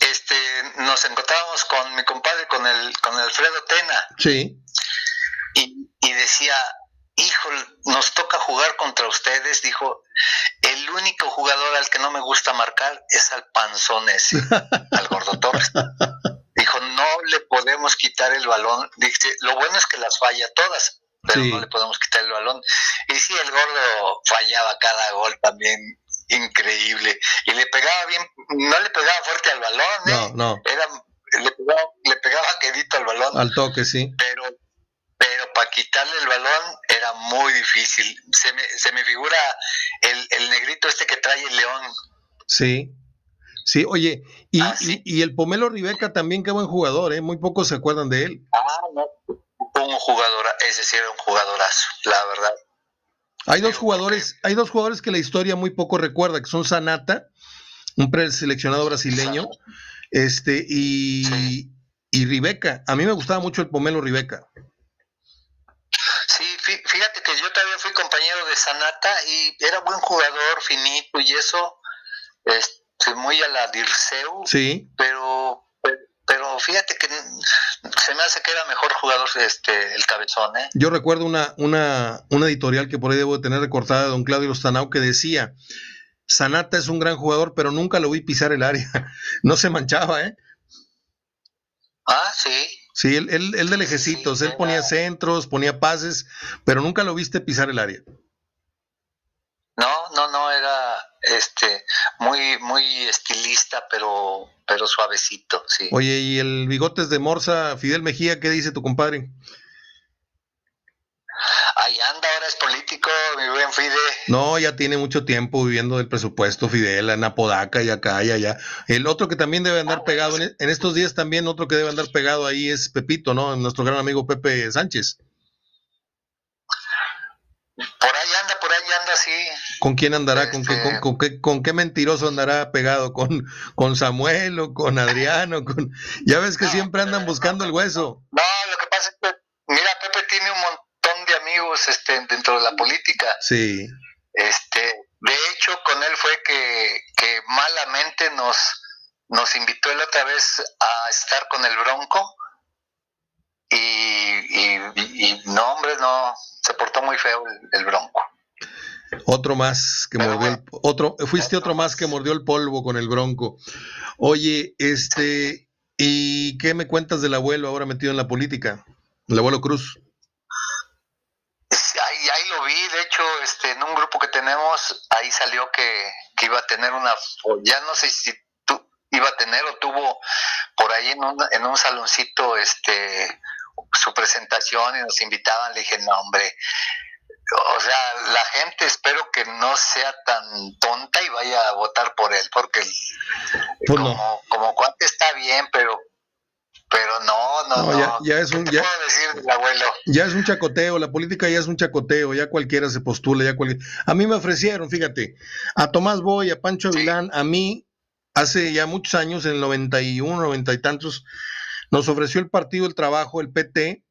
Este, nos encontrábamos con mi compadre, con el, con Alfredo Tena. Sí. Y, y decía, hijo, nos toca jugar contra ustedes, dijo, el único jugador al que no me gusta marcar es al panzón ese, al gordo Torres. Dijo, no le podemos quitar el balón. Dice, lo bueno es que las falla todas, pero no le podemos quitar el balón. Y sí, el gordo fallaba cada gol también, increíble. Y le pegaba bien, no le pegaba fuerte al balón, ¿eh? No, no. Era, le pegaba, le pegaba quedito al balón. Al toque, sí. Pero pero para quitarle el balón era muy difícil. Se me, se me figura el, negrito este que trae el león. Sí, sí, oye, y, ah, y, el Pomelo Ribeca también, qué buen jugador, ¿eh? Muy pocos se acuerdan de él. Ah, no, un jugador, ese sí era un jugadorazo, la verdad. Hay dos jugadores, hay dos jugadores que la historia muy poco recuerda, que son Sanata, un preseleccionado brasileño, este, y, y Ribeca. A mí me gustaba mucho el Pomelo Ribeca. Yo también fui compañero de Sanata y era buen jugador, finito y eso, este, muy a la Dirceu. Sí. Pero, pero fíjate que se me hace que era mejor jugador este el cabezón, ¿eh? Yo recuerdo una, una, una editorial que por ahí debo tener recortada de don Claudio Stanau que decía, Sanata es un gran jugador, pero nunca lo vi pisar el área. no se manchaba, ¿eh? Ah, sí. Sí, él, él, él de lejecitos, él ponía centros, ponía pases, pero nunca lo viste pisar el área. No, no, no, era este muy, muy estilista, pero, pero suavecito, sí. Oye, ¿y el bigotes de Morsa, Fidel Mejía, qué dice tu compadre? Ahí anda, ahora es político, mi buen Fide. No, ya tiene mucho tiempo viviendo del presupuesto Fidel, en Apodaca y acá y allá. El otro que también debe andar ah, pegado, en, estos días también otro que debe andar pegado ahí es Pepito, ¿no? Nuestro gran amigo Pepe Sánchez. Por ahí anda, por ahí anda, sí. ¿Con quién andará? ¿Con, qué, este con, qué, ¿Con qué mentiroso andará pegado? ¿Con, con Samuel o con Adriano? Con... Ya ves que siempre andan buscando el hueso. No, lo que pasa es que, mira, Pepe tiene un montón amigos este, dentro de la política. Sí. Este, de hecho, con él fue que, que malamente nos, nos invitó él otra vez a estar con el Bronco. Y, y, no, hombre, no, se portó muy feo el, Bronco. Otro más que mordió el, otro, fuiste otro más que mordió el polvo con el Bronco. Oye, este, ¿y qué me cuentas del abuelo ahora metido en la política? El abuelo Cruz ahí, ahí lo vi, de hecho, este, en un grupo que tenemos, ahí salió que, iba a tener una, ya no sé si tú iba a tener o tuvo por ahí en un, en un saloncito este su presentación y nos invitaban, le dije, no hombre, o sea, la gente espero que no sea tan tonta y vaya a votar por él, porque pues como, como cuate está bien, pero pero no, no, no. Ya, es un, ya, decir abuelo? Ya es un chacoteo, la política ya es un chacoteo, ya cualquiera se postula, ya cualquiera. A mí me ofrecieron, fíjate, a Tomás Boy, a Pancho Avilán, a mí, hace ya muchos años, en el 91, 90 y tantos, nos ofreció el Partido del Trabajo, el PT,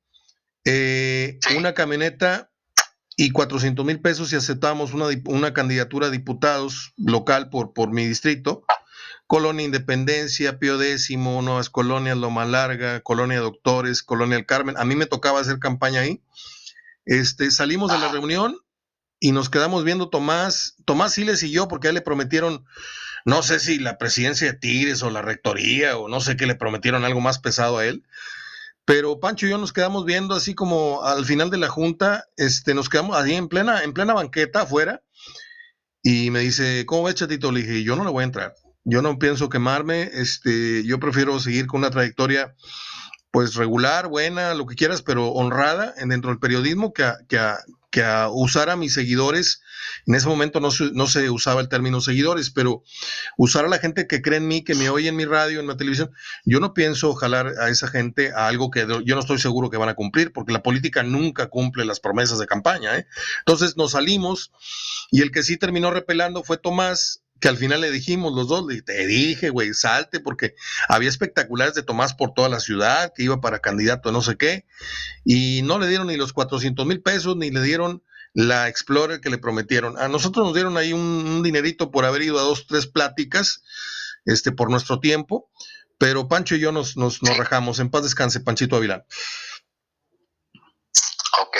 eh, una camioneta y 400 mil pesos y aceptamos una, una candidatura a diputados local por, por mi distrito Colonia Independencia, Pío Décimo, Nuevas Colonias, Loma Larga, Colonia Doctores, Colonia El Carmen. A mí me tocaba hacer campaña ahí. Este, salimos de la reunión y nos quedamos viendo Tomás, Tomás Siles y yo, porque a él le prometieron, no sé si la presidencia de Tigres o la rectoría o no sé qué le prometieron algo más pesado a él. Pero Pancho y yo nos quedamos viendo así como al final de la junta, este, nos quedamos ahí en plena, en plena banqueta afuera, y me dice, ¿cómo ves, chatito? Le dije, yo no le voy a entrar yo no pienso quemarme, este, yo prefiero seguir con una trayectoria pues regular, buena, lo que quieras, pero honrada dentro del periodismo que a, que, que a usar a mis seguidores. En ese momento no se, no se usaba el término seguidores, pero usar a la gente que cree en mí, que me oye en mi radio, en la televisión. Yo no pienso jalar a esa gente a algo que yo no estoy seguro que van a cumplir, porque la política nunca cumple las promesas de campaña. ¿eh? Entonces nos salimos y el que sí terminó repelando fue Tomás, que al final le dijimos los dos, te dije, güey, salte, porque había espectaculares de Tomás por toda la ciudad, que iba para candidato no sé qué, y no le dieron ni los 400 mil pesos, ni le dieron la Explorer que le prometieron. A nosotros nos dieron ahí un, dinerito por haber ido a dos, tres pláticas, este, por nuestro tiempo, pero Pancho y yo nos, nos, nos rajamos. En paz descanse, Panchito Avilán. Ok.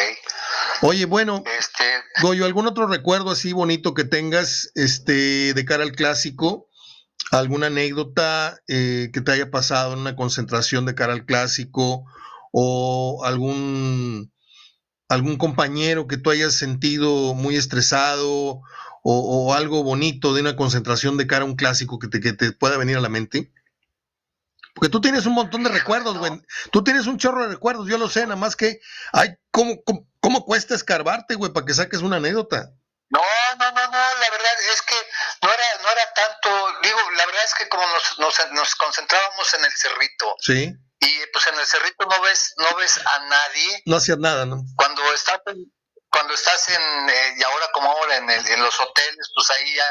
Oye, bueno, este... Goyo, ¿algún otro recuerdo así bonito que tengas este, de cara al clásico? ¿Alguna anécdota eh, que te haya pasado en una concentración de cara al clásico? ¿O algún, algún compañero que tú hayas sentido muy estresado? O, algo bonito de una concentración de cara a un clásico que te, que te pueda venir a la mente? Porque tú tienes un montón de recuerdos, güey. Tú tienes un chorro de recuerdos, yo lo sé, nada más que, ay, ¿cómo, cómo, ¿Cómo cuesta escarbarte, güey, para que saques una anécdota? No, no, no, no, la verdad es que no era, no era tanto, digo, la verdad es que como nos, nos, nos concentrábamos en el cerrito. Sí. Y pues en el cerrito no ves, no ves a nadie. No hacías nada, ¿no? Cuando estás cuando estás en, eh, y ahora como ahora en, el, en los hoteles, pues ahí ya,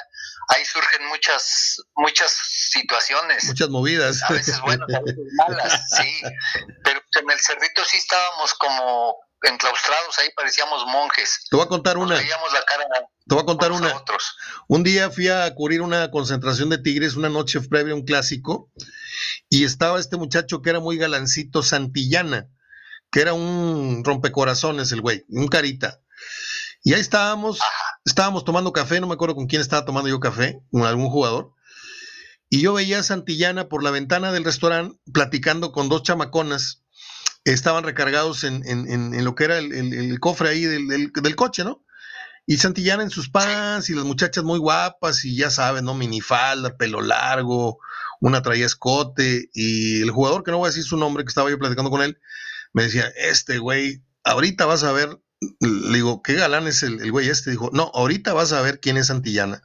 ahí surgen muchas, muchas situaciones. Muchas movidas. A veces buenas, a veces malas, sí. Pero en el cerrito sí estábamos como, enclaustrados ahí parecíamos monjes. Te voy a contar una. la cara Te voy a contar una. Un día fui a cubrir una concentración de tigres, una noche previa a un clásico, y estaba este muchacho que era muy galancito, Santillana, que era un rompecorazones el güey, un carita. Y ahí estábamos, estábamos tomando café, no me acuerdo con quién estaba tomando yo café, con algún jugador. Y yo veía a Santillana por la ventana del restaurante platicando con dos chamaconas estaban recargados en, en, lo que era el, cofre ahí del, del, coche, ¿no? Y Santillana en sus pants y las muchachas muy guapas y ya saben, ¿no? Minifalda, pelo largo, una traía escote y el jugador, que no voy a decir su nombre, que estaba yo platicando con él, me decía, este güey, ahorita vas a ver, le digo, ¿qué galán es el, el güey este? Dijo, no, ahorita vas a ver quién es Santillana.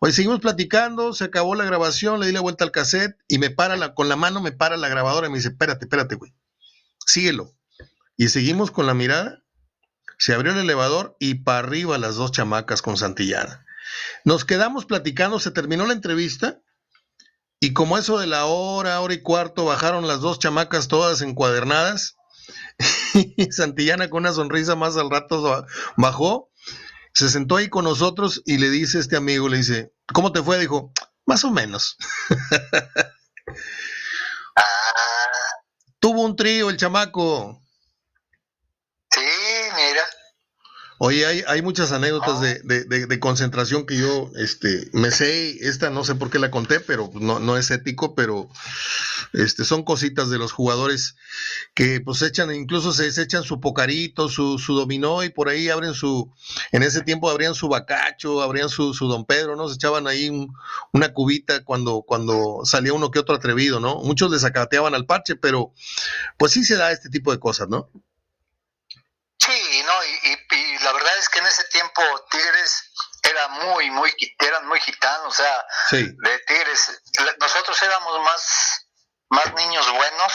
Hoy seguimos platicando, se acabó la grabación, le di la vuelta al cassette y me para la, con la mano me para la grabadora y me dice, espérate, espérate, güey síguelo. Y seguimos con la mirada. Se abrió el elevador y para arriba las dos chamacas con Santillana. Nos quedamos platicando, se terminó la entrevista y como eso de la hora, hora y cuarto, bajaron las dos chamacas todas encuadernadas. y Santillana con una sonrisa más al rato bajó, se sentó ahí con nosotros y le dice este amigo, le dice, ¿cómo te fue? Dijo, más o menos. Tuvo un trío el chamaco. Oye, hay, hay muchas anécdotas de, de, de, concentración que yo este, me sé, esta no sé por qué la conté, pero no, no es ético, pero este, son cositas de los jugadores que pues echan, incluso se, echan su pocarito, su, su, dominó y por ahí abren su, en ese tiempo abrían su bacacho, abrían su, su don Pedro, ¿no? Se echaban ahí una cubita cuando, cuando salía uno que otro atrevido, ¿no? Muchos les acateaban al parche, pero pues sí se da este tipo de cosas, ¿no? Sí, no, y, y, la verdad es que en ese tiempo Tigres era muy, muy, eran muy gitanos, o sea, de Tigres, nosotros éramos más, más niños buenos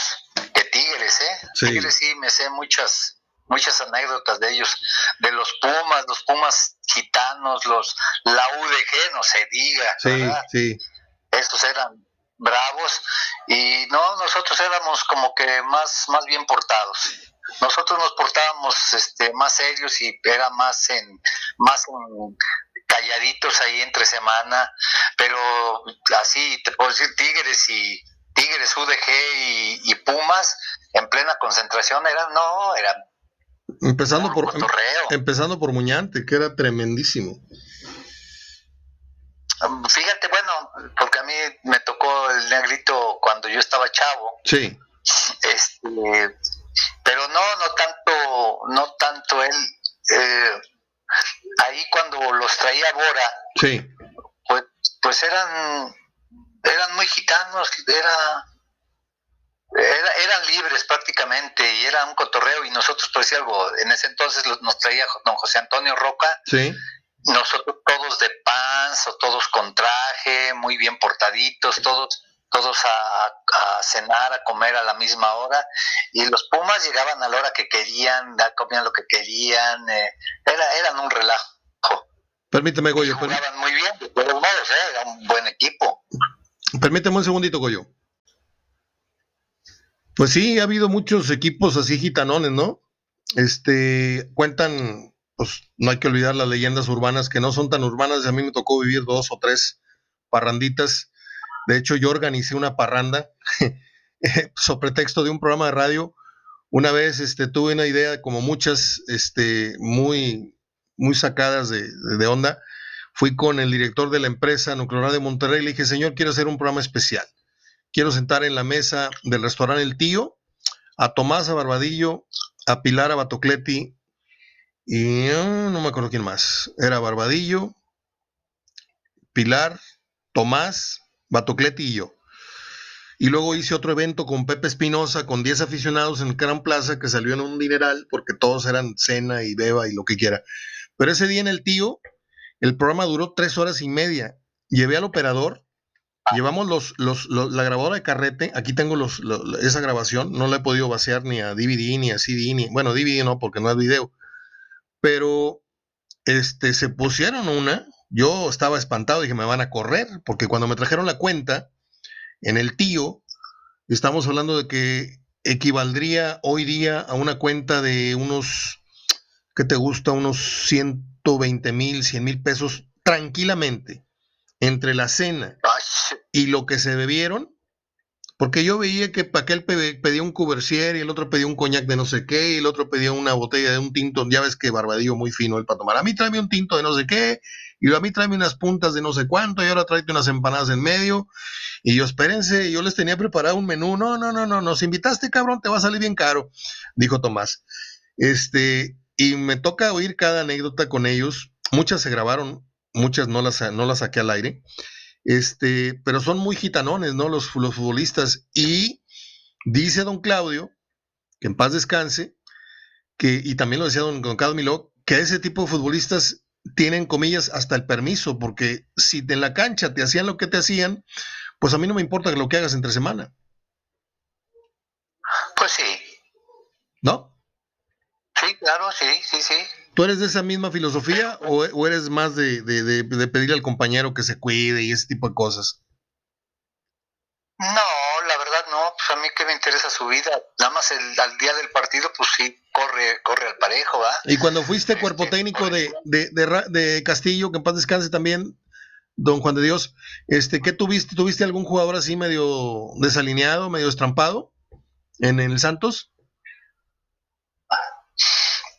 que Tigres, ¿eh? Tigres sí, me sé muchas, muchas anécdotas de ellos, de los Pumas, los Pumas gitanos, los, la UDG, no se diga, sí, sí. Estos eran bravos y no, nosotros éramos como que más, más bien portados nosotros nos portábamos este, más serios y era más en, más calladitos ahí entre semana, pero así te puedo decir Tigres y Tigres, UDG y, Pumas en plena concentración eran, no, eran empezando por empezando por Muñante, que era tremendísimo. Fíjate, bueno, porque a mí me tocó el negrito cuando yo estaba chavo. Sí. Este, pero no, no tanto, no tanto él. Eh, ahí cuando los traía Bora, sí. pues, pues eran, eran muy gitanos, era, eran libres prácticamente y era un cotorreo y nosotros, por decir algo, en ese entonces nos traía don José Antonio Roca. Sí nosotros todos de pants o todos con traje, muy bien portaditos, todos todos a, cenar, a comer a la misma hora, y los Pumas llegaban a la hora que querían, comían lo que querían, eh, era, eran un relajo. Permíteme, Goyo. jugaban muy bien, de todos modos, eh, era un buen equipo. Permíteme un segundito, Goyo. Pues sí, ha habido muchos equipos así gitanones, ¿no? Este, cuentan pues no hay que olvidar las leyendas urbanas que no son tan urbanas. A mí me tocó vivir dos o tres parranditas. De hecho, yo organicé una parranda sobre pretexto de un programa de radio. Una vez este, tuve una idea, como muchas, este, muy, muy sacadas de, de onda. Fui con el director de la empresa nuclear de Monterrey y le dije, señor, quiero hacer un programa especial. Quiero sentar en la mesa del restaurante El Tío a Tomás a Barbadillo, a Pilar a Batocleti, y no me acuerdo quién más. Era Barbadillo, Pilar, Tomás, Batocleti y yo. Y luego hice otro evento con Pepe Espinosa, con 10 aficionados en Gran Plaza, que salió en un dineral, porque todos eran cena y beba y lo que quiera. Pero ese día en el tío, el programa duró tres horas y media. Llevé al operador, llevamos los, los, la grabadora de carrete, aquí tengo los, esa grabación, no la he podido vaciar ni a DVD, ni a CD, ni, bueno, DVD no, porque no es video pero este, se pusieron una, yo estaba espantado, dije, me van a correr, porque cuando me trajeron la cuenta, en el tío, estamos hablando de que equivaldría hoy día a una cuenta de unos, ¿qué te gusta? Unos 120 mil, 100 mil pesos tranquilamente, entre la cena y lo que se bebieron, porque yo veía que aquel pedía un cubercier y el otro pedía un coñac de no sé qué y el otro pedía una botella de un tinto, ya ves que barbadillo muy fino el para tomar. A mí tráeme un tinto de no sé qué y a mí tráeme unas puntas de no sé cuánto y ahora tráete unas empanadas en medio. Y yo, espérense, yo les tenía preparado un menú. No, no, no, no, nos invitaste, cabrón, te va a salir bien caro, dijo Tomás. Este, y me toca oír cada anécdota con ellos. Muchas se grabaron, muchas no las, no las saqué al aire. Este, pero son muy gitanones, ¿no? Los, futbolistas. Y dice don Claudio, que en paz descanse, que, y también lo decía don, don Carlos que ese tipo de futbolistas tienen, comillas, hasta el permiso, porque si en la cancha te hacían lo que te hacían, pues a mí no me importa lo que hagas entre semana. Pues sí. ¿No? Sí, claro, sí, sí, sí. ¿Tú eres de esa misma filosofía o, eres más de, de, pedirle al compañero que se cuide y ese tipo de cosas? No, no, pues a mí que me interesa su vida. Nada más el, al día del partido, pues sí, corre, corre al parejo, ¿va? Y cuando fuiste cuerpo este, técnico de, de, de, Castillo, que en paz descanse también, don Juan de Dios, este, ¿qué tuviste? ¿Tuviste algún jugador así medio desalineado, medio estrampado en el Santos?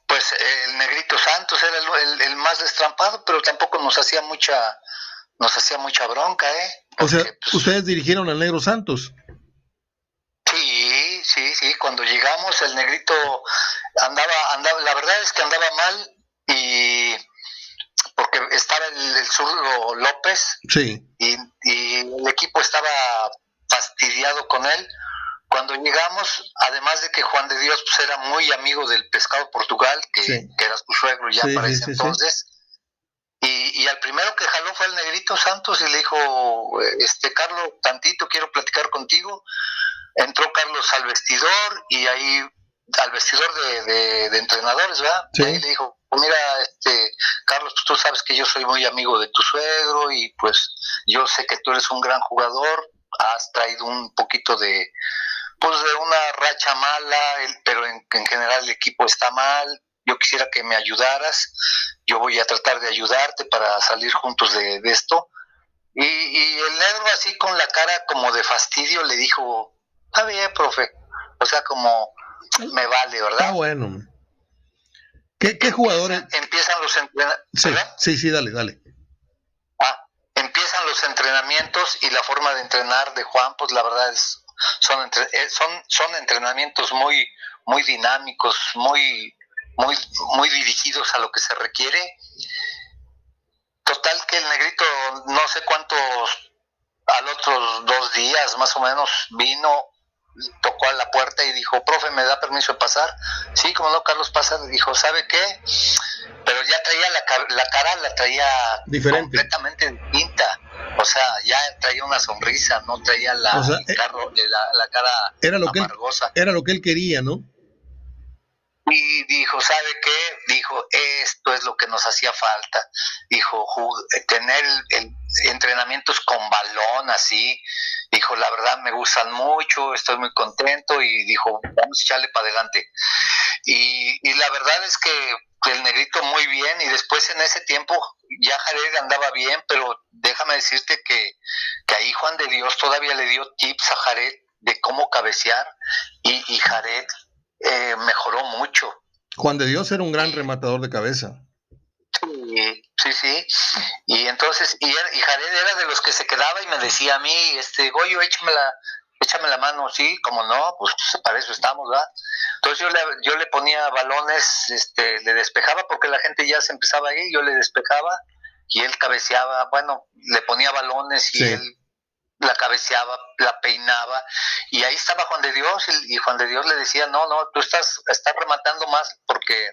pues el negrito Santos era el, más destrampado, pero tampoco nos hacía mucha, nos hacía mucha bronca, ¿eh? o sea, pues, ustedes dirigieron al negro Santos. Sí, sí. Cuando llegamos el negrito andaba, andaba, la verdad es que andaba mal y porque estaba el, el zurdo López sí. y, y el equipo estaba fastidiado con él cuando llegamos, además de que Juan de Dios pues, era muy amigo del pescado Portugal, que, era su suegro ya para ese entonces, y, y, al primero que jaló fue el negrito Santos y le dijo, este Carlos, tantito quiero platicar contigo. Entró Carlos al vestidor y ahí al vestidor de, de, entrenadores, ¿verdad? Y ahí le dijo, mira, este, Carlos, pues tú sabes que yo soy muy amigo de tu suegro y pues yo sé que tú eres un gran jugador, has traído un poquito de, pues de una racha mala, pero en, general el equipo está mal, yo quisiera que me ayudaras, yo voy a tratar de ayudarte para salir juntos de, esto. Y, y, el negro así con la cara como de fastidio le dijo, está bien, profe, o sea, como me vale, ¿verdad? Está bueno. ¿Qué, qué jugadores? Empiezan los entrenamientos. Sí, sí, sí, dale, dale. Ah, empiezan los entrenamientos y la forma de entrenar de Juan, pues la verdad es son, eh, son, son entrenamientos muy, muy dinámicos, muy, muy, muy dirigidos a lo que se requiere. Total que el negrito, no sé cuántos, al otros dos días más o menos, vino, tocó a la puerta y dijo, profe, ¿me da permiso de pasar? Sí, como no, Carlos pasa, dijo, ¿sabe qué? Pero ya traía la, la cara, la traía Diferente. completamente distinta o sea, ya traía una sonrisa, no traía la, eh, la, cara era lo amargosa. Que él, era lo que él quería, ¿no? Y dijo, ¿sabe qué? Dijo, esto es lo que nos hacía falta. Dijo, tener el, entrenamientos con balón así. Dijo, la verdad me gustan mucho, estoy muy contento y dijo, vamos a echarle para adelante. Y, y la verdad es que el negrito muy bien y después en ese tiempo ya Jared andaba bien, pero déjame decirte que, ahí Juan de Dios todavía le dio tips a Jared de cómo cabecear y, y Jared eh, mejoró mucho. Juan de Dios era un gran rematador de cabeza. Sí, sí, sí. Y entonces, y, y Jared era de los que se quedaba y me decía a mí, este, Goyo, échame la, échame la mano, sí, como no, pues para eso estamos, ¿verdad? Entonces yo le, yo le ponía balones, este, le despejaba porque la gente ya se empezaba ahí, yo le despejaba y él cabeceaba, bueno, le ponía balones y él la cabeceaba, la peinaba y ahí estaba Juan de Dios y, Juan de Dios le decía, no, no, tú estás, estás rematando más porque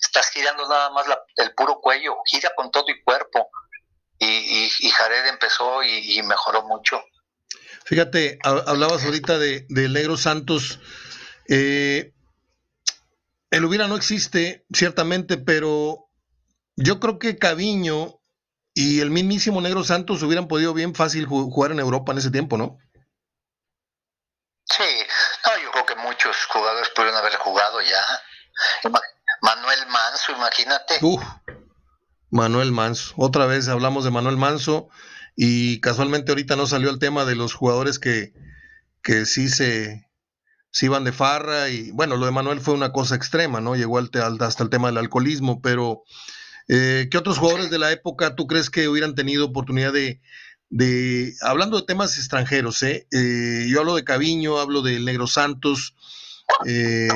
estás girando nada más el puro cuello, gira con todo y cuerpo. Y, y, Jared empezó y mejoró mucho. Fíjate, hablabas ahorita de, Negro Santos. Eh, el hubiera no existe, ciertamente, pero yo creo que Caviño y el mismísimo Negro Santos hubieran podido bien fácil jugar en Europa en ese tiempo, ¿no? Sí, no, yo creo que muchos jugadores pudieron haber jugado ya. Manuel Manso, imagínate. Manuel Manso. Otra vez hablamos de Manuel Manso y casualmente ahorita no salió el tema de los jugadores que, que sí se, iban de farra y bueno, lo de Manuel fue una cosa extrema, ¿no? Llegó al, hasta el tema del alcoholismo, pero eh, ¿qué otros jugadores de la época tú crees que hubieran tenido oportunidad de, de hablando de temas extranjeros, ¿eh? eh yo hablo de Caviño, hablo del Negro Santos, eh,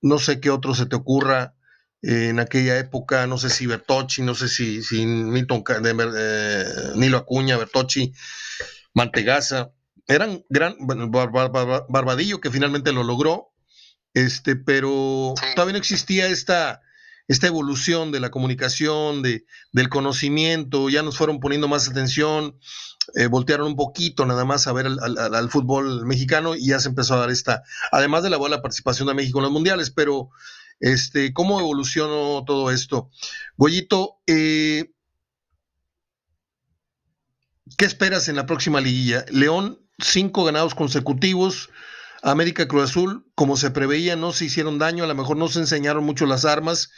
no sé qué otro se te ocurra, en aquella época, no sé si Bertocci, no sé si, si Milton, eh, Nilo Acuña, Bertocci, Mantegaza, eran gran, bueno, Barbadillo que finalmente lo logró, este, pero todavía no existía esta, esta evolución de la comunicación, de, del conocimiento, ya nos fueron poniendo más atención, eh, voltearon un poquito nada más a ver al, fútbol mexicano y ya se empezó a dar esta, además de la buena participación de México en los mundiales, pero este, ¿Cómo evolucionó todo esto? Goyito, eh, ¿qué esperas en la próxima liguilla? León, cinco ganados consecutivos. América Cruz Azul, como se preveía, no se hicieron daño, a lo mejor no se enseñaron mucho las armas.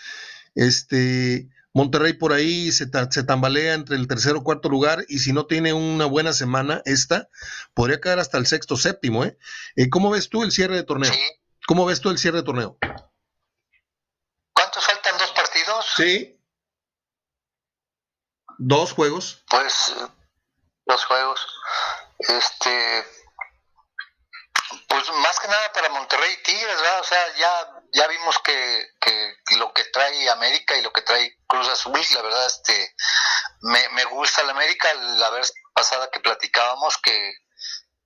Este, Monterrey por ahí se, tambalea entre el tercer o cuarto lugar y si no tiene una buena semana esta, podría quedar hasta el sexto séptimo. ¿eh? eh cómo ves tú el cierre de torneo? ¿Cómo ves tú el cierre de torneo? Sí. Dos juegos. Pues dos juegos. Este, pues más que nada para Monterrey y Tigres, ¿verdad? O sea, ya, ya vimos que, que, lo que trae América y lo que trae Cruz Azul, la verdad, este, me, me gusta la América, la vez pasada que platicábamos, que,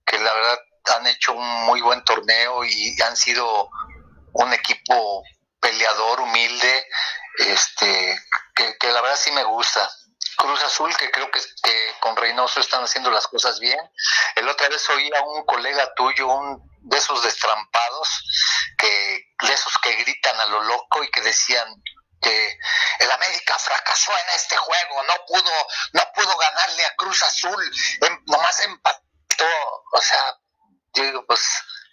que la verdad han hecho un muy buen torneo y han sido un equipo peleador, humilde, este, que, la verdad sí me gusta. Cruz Azul, que creo que, que, con Reynoso están haciendo las cosas bien. El otra vez oí a un colega tuyo, un de esos destrampados, que, de esos que gritan a lo loco y que decían que el América fracasó en este juego, no pudo, no pudo ganarle a Cruz Azul, em, nomás empató. O sea, yo digo, pues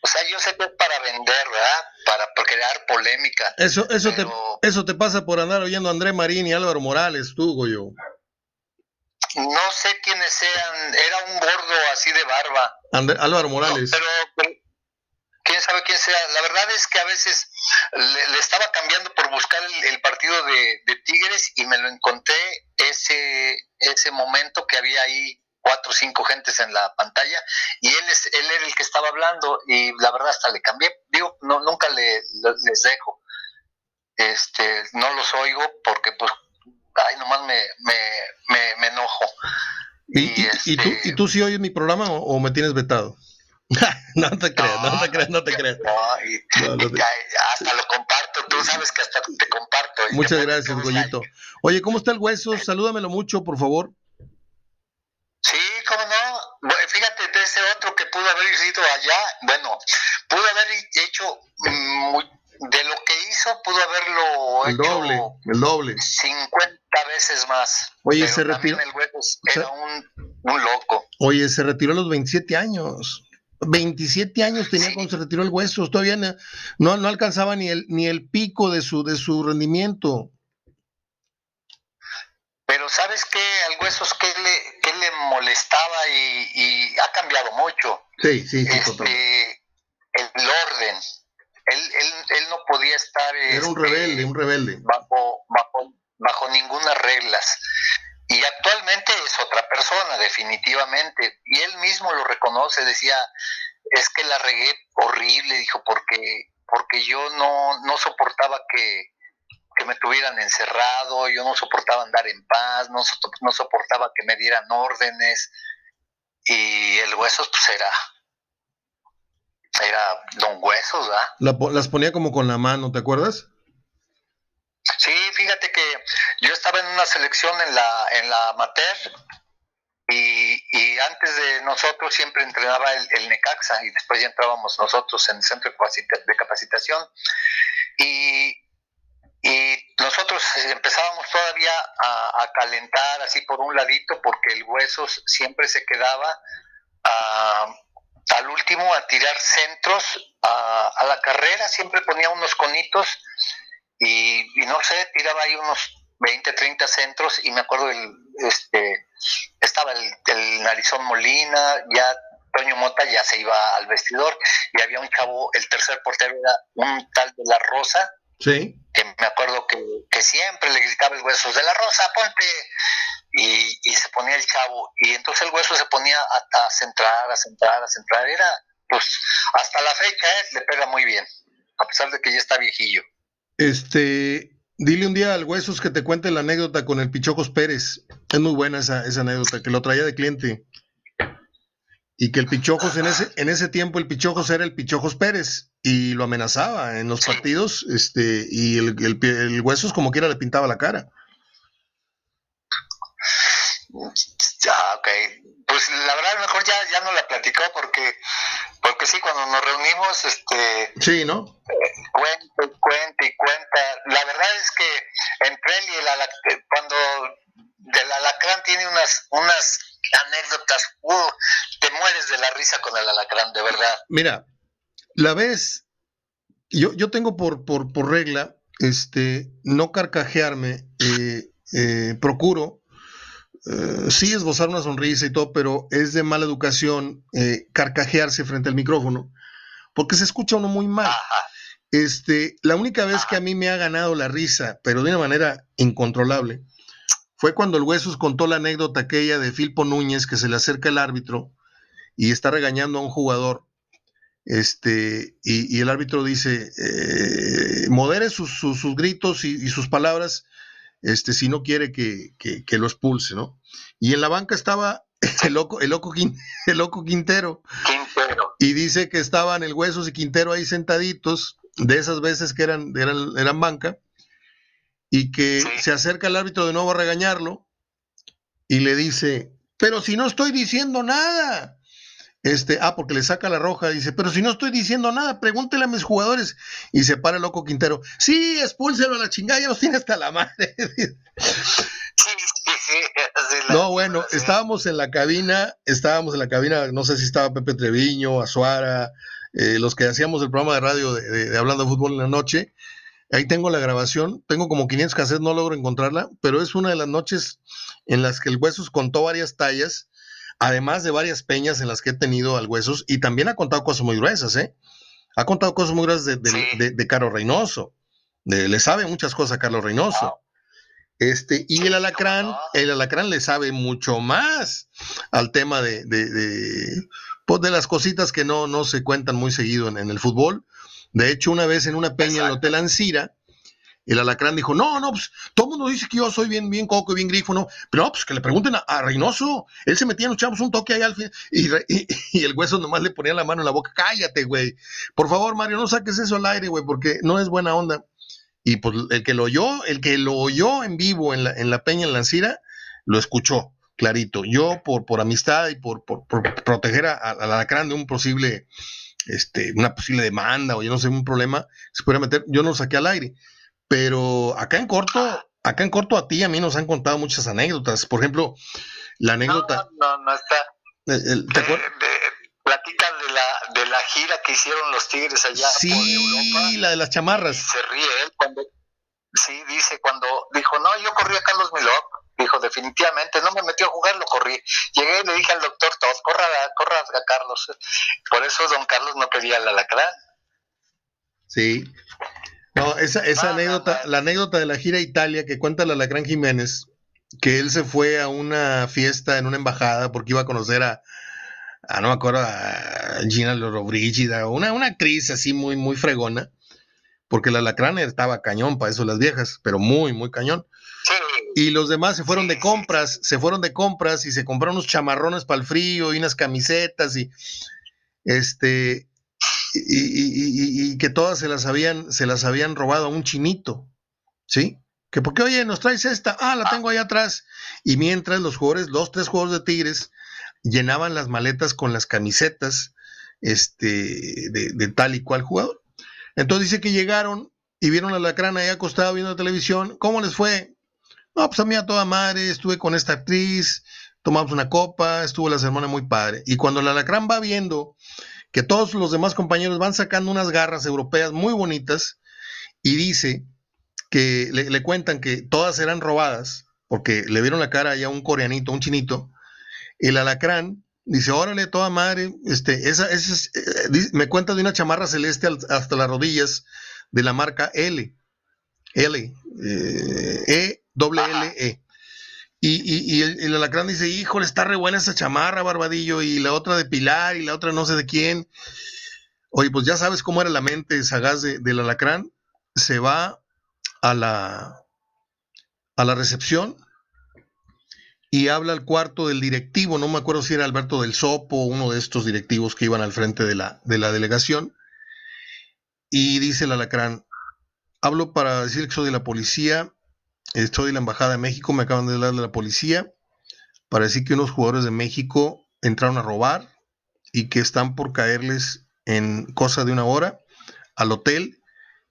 O sea, yo sé que es para vender, ¿verdad? Para, crear polémica. Eso, eso, te, eso te pasa por andar oyendo a André Marín y Álvaro Morales, tú, Goyo. No sé quiénes sean, era un gordo así de barba. Álvaro Morales. pero, quién sabe quién sea. La verdad es que a veces le, estaba cambiando por buscar el, partido de, de, Tigres y me lo encontré ese, ese momento que había ahí cuatro o cinco gentes en la pantalla y él es él era el que estaba hablando y la verdad hasta le cambié digo no nunca le, les dejo este no los oigo porque pues ay nomás me me, me, enojo ¿Y, y, y, tú, este ¿Y tú sí oyes mi programa o, me tienes vetado? no te creas, no, te creas, no te creas. hasta lo comparto, tú sabes que hasta te comparto. Muchas gracias, Goyito. Oye, ¿cómo está el hueso? Salúdamelo mucho, por favor. Sí, cómo no. Fíjate, de ese otro que pudo haber ido allá, bueno, pudo haber hecho de lo que hizo, pudo haberlo el hecho doble, el doble. 50 veces más. Oye, se retiró. El era un, un, loco. Oye, se retiró a los 27 años. 27 años tenía cuando se retiró el hueso, todavía no, no, alcanzaba ni el, ni el pico de su, de su rendimiento. Pero ¿sabes qué? Al Huesos, ¿qué le, qué le molestaba y, ha cambiado mucho? Sí, sí, sí, este, El orden. Él, él, él, no podía estar... Era un este, rebelde, un rebelde. Bajo, bajo, bajo ninguna reglas. Y actualmente es otra persona, definitivamente. Y él mismo lo reconoce, decía, es que la regué horrible, dijo, porque, porque yo no, no soportaba que, que me tuvieran encerrado, yo no soportaba andar en paz, no, no soportaba que me dieran órdenes y el Huesos pues era era Don Huesos, ¿verdad? las ponía como con la mano, ¿te acuerdas? Sí, fíjate que yo estaba en una selección en la en la amateur y, y antes de nosotros siempre entrenaba el, el, Necaxa y después ya entrábamos nosotros en el centro de capacitación y y nosotros empezábamos todavía a, calentar así por un ladito porque el hueso siempre se quedaba al último a tirar centros a, la carrera, siempre ponía unos conitos y, no sé, tiraba ahí unos 20, 30 centros y me acuerdo el, este, estaba el, el Narizón Molina, ya Toño Mota ya se iba al vestidor y había un chavo, el tercer portero era un tal de la Rosa, Sí. Que me acuerdo que, siempre le gritaba el hueso, de la rosa, ponte. Y, se ponía el chavo. Y entonces el hueso se ponía a, centrar, a centrar, a centrar. Era, pues, hasta la fecha, ¿eh? le pega muy bien, a pesar de que ya está viejillo. Este, dile un día al Huesos que te cuente la anécdota con el Pichocos Pérez. Es muy buena esa, esa anécdota, que lo traía de cliente. Y que el Pichojos en ese, en ese tiempo, el Pichojos era el Pichojos Pérez y lo amenazaba en los partidos, este, y el, el, el Huesos como quiera le pintaba la cara. Ya, ok. Pues la verdad mejor ya, ya no la platicó porque, porque sí, cuando nos reunimos, este... Sí, ¿no? cuenta y cuenta y cuenta. La verdad es que entre él y el cuando del alacrán tiene unas, unas anécdotas, uh, te mueres de la risa con el alacrán, de verdad. Mira, la vez, yo, yo tengo por, por, por regla, este, no carcajearme, eh, eh, procuro, eh, sí esbozar una sonrisa y todo, pero es de mala educación carcajearse frente al micrófono, porque se escucha uno muy mal. Este, la única vez que a mí me ha ganado la risa, pero de una manera incontrolable, fue cuando el Huesos contó la anécdota aquella de Filpo Núñez que se le acerca el árbitro y está regañando a un jugador. Este, y, el árbitro dice, eh, modere sus, gritos y, sus palabras, este, si no quiere que, lo expulse, ¿no? Y en la banca estaba el loco, el loco, el loco Quintero, Y dice que estaban el Huesos y Quintero ahí sentaditos, de esas veces que eran, eran, eran banca, y que se acerca el árbitro de nuevo a regañarlo y le dice, pero si no estoy diciendo nada. Este, ah, porque le saca la roja, dice, pero si no estoy diciendo nada, pregúntele a mis jugadores. Y se para el loco Quintero, sí, expúlselo a la chingada, ya los tiene hasta la madre. no, bueno, estábamos en la cabina, estábamos en la cabina, no sé si estaba Pepe Treviño, Azuara, eh, los que hacíamos el programa de radio de, Hablando de Fútbol en la noche. Ahí tengo la grabación, tengo como 500 cassettes, no logro encontrarla, pero es una de las noches en las que el Huesos contó varias tallas, además de varias peñas en las que he tenido al Huesos, y también ha contado cosas muy gruesas, ¿eh? Ha contado cosas muy gruesas de, de, Carlos Reynoso, le sabe muchas cosas a Carlos Reynoso. Este, y el alacrán, el alacrán le sabe mucho más al tema de, de, pues de las cositas que no, no se cuentan muy seguido en, el fútbol. De hecho, una vez en una peña en el Hotel Ancira, el alacrán dijo, no, no, pues todo el mundo dice que yo soy bien, bien coco y bien grifo, ¿no? Pero no, pues que le pregunten a, Reynoso. Él se metía en los chavos un toque ahí al fin y, el hueso nomás le ponía la mano en la boca. Cállate, güey. Por favor, Mario, no saques eso al aire, güey, porque no es buena onda. Y pues el que lo oyó, el que lo oyó en vivo en la, en la Peña en la lo escuchó clarito. Yo, por, por amistad y por, por, proteger al alacrán de un posible, este, una posible demanda o yo no sé, un problema, se pudiera meter, yo no lo saqué al aire. Pero acá en corto, acá en corto a ti a mí nos han contado muchas anécdotas. Por ejemplo, la anécdota. No, no, está. ¿Te acuerdas? de la, de la gira que hicieron los Tigres allá sí, por Europa. la de las chamarras. Se ríe él cuando, sí, dice cuando dijo, no, yo corrí a Carlos Milok. Dijo, definitivamente, no me metió a jugar, lo corrí. Llegué y le dije al doctor Todd, corra, corra a Carlos. Por eso don Carlos no quería la alacrán. Sí. No, esa, esa anécdota, la anécdota de la gira a Italia que cuenta la Alacrán Jiménez, que él se fue a una fiesta en una embajada porque iba a conocer a, Ah, no me acuerdo, a Gina Lollobrigida, una, una actriz así muy, muy fregona, porque la lacrana estaba cañón para eso las viejas, pero muy, muy cañón. Y los demás se fueron de compras, se fueron de compras y se compraron unos chamarrones para el frío y unas camisetas y este y, y, que todas se las habían, se las habían robado a un chinito, ¿sí? Que porque, oye, nos traes esta, ah, la tengo ahí atrás. Y mientras los jugadores, los tres jugadores de Tigres, llenaban las maletas con las camisetas este, de, tal y cual jugador. Entonces dice que llegaron y vieron a la crana ahí acostado viendo televisión. ¿Cómo les fue? No, pues a mí a toda madre, estuve con esta actriz, tomamos una copa, estuvo la semana muy padre. Y cuando la alacrán va viendo que todos los demás compañeros van sacando unas garras europeas muy bonitas y dice que le, cuentan que todas eran robadas, porque le vieron la cara ya a un coreanito, un chinito, el alacrán dice, órale, toda madre, este, esa, esa eh, me cuenta de una chamarra celeste hasta las rodillas de la marca L, L, eh, E, doble L, E. Y, el, alacrán dice, híjole, está re buena esa chamarra, Barbadillo, y la otra de Pilar, y la otra no sé de quién. Oye, pues ya sabes cómo era la mente sagaz del alacrán. Se va a la, a la recepción y habla al cuarto del directivo, no me acuerdo si era Alberto del Sopo, uno de estos directivos que iban al frente de la, de la delegación, y dice el alacrán, hablo para decir que soy de la policía, estoy de la Embajada de México, me acaban de hablar de la policía, para decir que unos jugadores de México entraron a robar y que están por caerles en cosa de una hora al hotel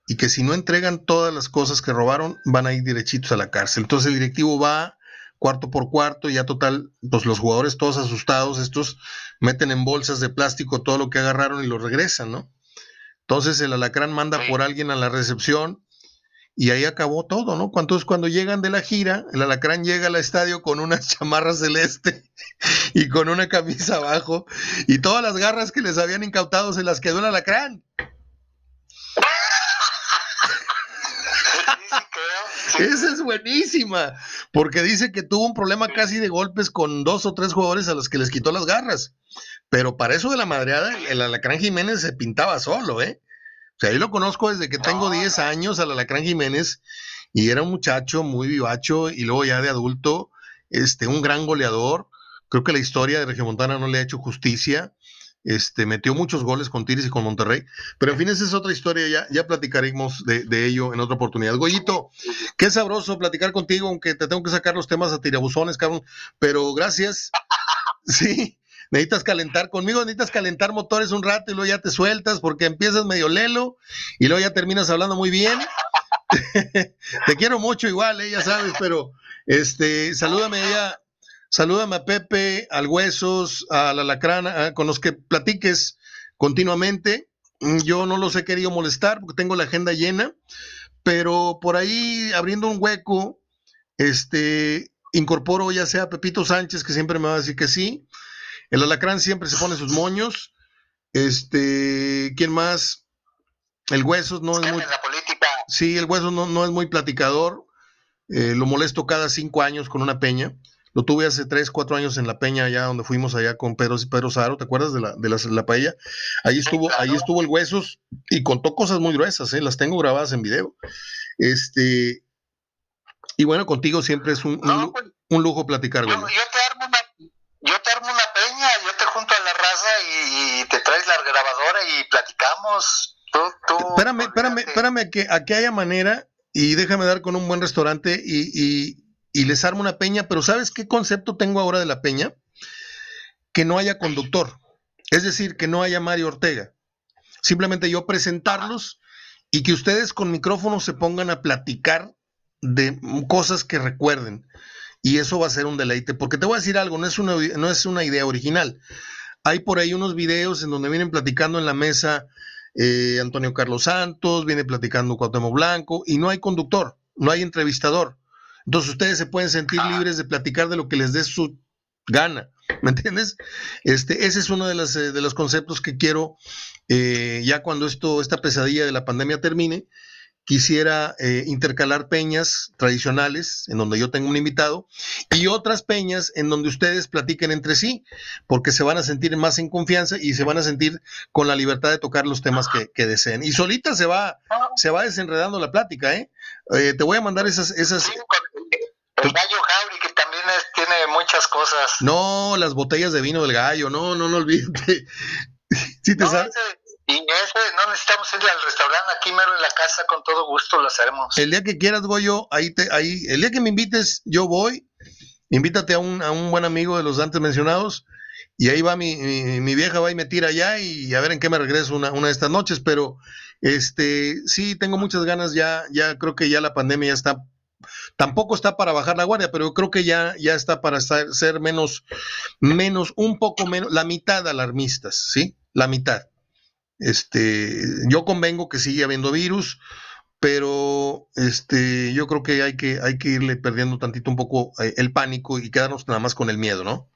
y que si no entregan todas las cosas que robaron van a ir derechitos a la cárcel. Entonces el directivo va cuarto por cuarto, ya total, pues los jugadores todos asustados, estos meten en bolsas de plástico todo lo que agarraron y lo regresan, ¿no? Entonces el alacrán manda por alguien a la recepción y ahí acabó todo, ¿no? Entonces cuando llegan de la gira, el alacrán llega al estadio con una chamarra celeste y con una camisa abajo y todas las garras que les habían incautado se las quedó el alacrán. Esa es buenísima, porque dice que tuvo un problema casi de golpes con dos o tres jugadores a los que les quitó las garras. Pero para eso de la madreada, el Alacrán Jiménez se pintaba solo, ¿eh? O sea, yo lo conozco desde que tengo 10 años al Alacrán Jiménez y era un muchacho muy vivacho y luego ya de adulto, este, un gran goleador. Creo que la historia de Regiomontana no le ha hecho justicia. Este, metió muchos goles con Tigres y con Monterrey. Pero en fin, esa es otra historia, ya, ya platicaremos de, ello en otra oportunidad. Goyito, qué sabroso platicar contigo, aunque te tengo que sacar los temas a tirabuzones, cabrón. Pero gracias. Sí, necesitas calentar conmigo, necesitas calentar motores un rato y luego ya te sueltas porque empiezas medio lelo y luego ya terminas hablando muy bien. te quiero mucho igual, eh, ya sabes, pero este, salúdame ya Salúdame a Pepe, al Huesos, a la Lacrana, con los que platiques continuamente mm, yo no los he querido molestar porque tengo la agenda llena, pero por ahí abriendo un hueco, este, incorporo ya sea a Pepito Sánchez, que siempre me va a decir que sí, el alacrán siempre se pone sus moños, este, ¿quién más? El Huesos no es muy... Sí, el Huesos no, no es muy platicador, eh, lo molesto cada cinco años con una peña. Lo tuve hace tres, cuatro años en la peña, allá donde fuimos allá con Pedro, Pedro Saro, ¿te acuerdas de la, de la, paella? Ahí estuvo, ahí estuvo el Huesos y contó cosas muy gruesas, ¿eh? las tengo grabadas en video. Este, y bueno, contigo siempre es un, un, pues, lujo platicar, yo, yo, te armo una, yo te armo una a la raza y, te traes la grabadora y platicamos. Tú, tú, espérame, espérame, espérame que, a que haya manera y déjame dar con un buen restaurante y, y les armo una peña, pero ¿sabes qué concepto tengo ahora de la peña? Que no haya conductor, es decir, que no haya Mario Ortega. Simplemente yo presentarlos y que ustedes con micrófono se pongan a platicar de cosas que recuerden. Y eso va a ser un deleite, porque te voy a decir algo, no es una, no es una idea original. Hay por ahí unos videos en donde vienen platicando en la mesa eh, Antonio Carlos Santos, viene platicando Cuauhtémoc Blanco, y no hay conductor, no hay entrevistador. Entonces ustedes se pueden sentir ah. libres de platicar de lo que les dé su gana, ¿me entiendes? Este, ese es uno de, las, eh, de los conceptos que quiero, eh, ya cuando esto, esta pesadilla de la pandemia termine, quisiera eh, intercalar peñas tradicionales, en donde yo tengo un invitado, y otras peñas en donde ustedes platiquen entre sí, porque se van a sentir más en confianza y se van a sentir con la libertad de tocar los temas que, deseen. Y solita se va, se va desenredando la plática, ¿eh? eh te voy a mandar esas... esas... el gallo Jauri, que también tiene muchas cosas. No, las botellas de vino del gallo, no, no, no olvídate. sí te sabes. Y ese, no necesitamos ir al restaurante, aquí mero en la casa, con todo gusto lo haremos. El día que quieras, yo ahí te, ahí, el día que me invites, yo voy, invítate a un, a un buen amigo de los antes mencionados, y ahí va mi, mi, vieja, va y me tira allá, y a ver en qué me regreso una, una de estas noches, pero este, sí, tengo muchas ganas, ya, ya creo que ya la pandemia ya está tampoco está para bajar la guardia, pero creo que ya, ya está para ser menos, menos, un poco menos, la mitad alarmistas, ¿sí? La mitad. Este, yo convengo que sigue habiendo virus, pero este, yo creo que hay que, hay que irle perdiendo tantito un poco eh, el pánico y quedarnos nada más con el miedo, ¿no?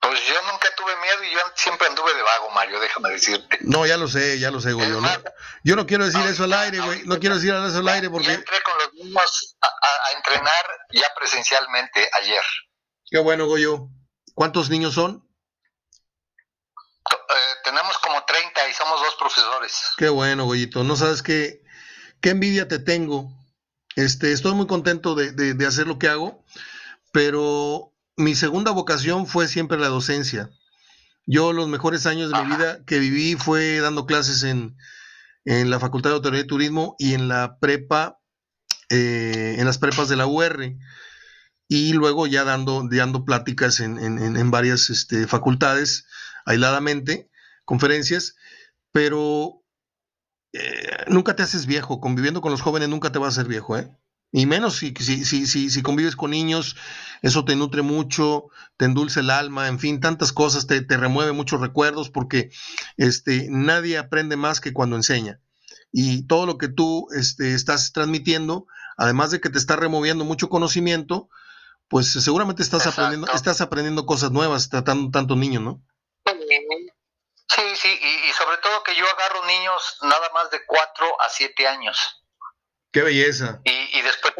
Pues yo nunca tuve miedo y yo siempre anduve de vago, Mario, déjame decirte. No, ya lo sé, ya lo sé, güey. Yo no, yo no quiero decir eso al aire, güey. No quiero decir eso al aire porque... Yo entré con los niños a, entrenar ya presencialmente ayer. Qué bueno, Goyo. ¿Cuántos niños son? Eh, tenemos como 30 y somos dos profesores. Qué bueno, Goyito. No sabes qué, qué envidia te tengo. Este, estoy muy contento de, de, hacer lo que hago, pero mi segunda vocación fue siempre la docencia. Yo los mejores años de mi vida que viví fue dando clases en, en la Facultad de Autoridad y Turismo y en la prepa, eh, en las prepas de la UR. Y luego ya dando, dando pláticas en, en, en varias este, facultades aisladamente, conferencias, pero eh, nunca te haces viejo, conviviendo con los jóvenes nunca te vas a hacer viejo, ¿eh? Y menos si, si, si, si, convives con niños, eso te nutre mucho, te endulce el alma, en fin, tantas cosas, te, te remueve muchos recuerdos, porque este, nadie aprende más que cuando enseña. Y todo lo que tú este, estás transmitiendo, además de que te está removiendo mucho conocimiento, pues seguramente estás aprendiendo, estás aprendiendo cosas nuevas tratando tantos niños, ¿no? Sí, sí, y, sobre todo que yo agarro niños nada más de 4 a 7 años. Qué belleza. Y, después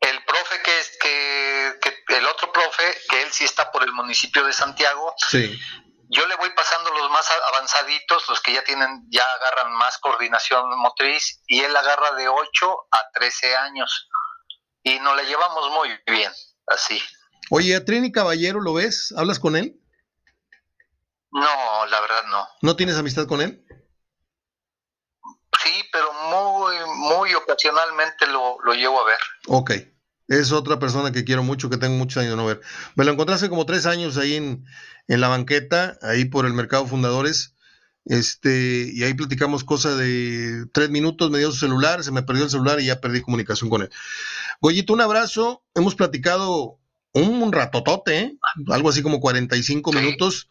el profe que es que, el otro profe, que él sí está por el municipio de Santiago. Sí. Yo le voy pasando los más avanzaditos, los que ya tienen, ya agarran más coordinación motriz, y él agarra de 8 a 13 años. Y nos la llevamos muy bien, así. Oye, a Trini Caballero, ¿lo ves? ¿Hablas con él? No, la verdad no. ¿No tienes amistad con él? Sí, pero muy, muy ocasionalmente lo, llevo a ver. Ok. Es otra persona que quiero mucho, que tengo muchos años de no ver. Me lo encontré hace como tres años ahí en, la banqueta, ahí por el Mercado Fundadores. Este, y ahí platicamos cosa de tres minutos, me dio su celular, se me perdió el celular y ya perdí comunicación con él. Goyito, un abrazo. Hemos platicado un ratotote, ¿eh? algo así como 45 minutos.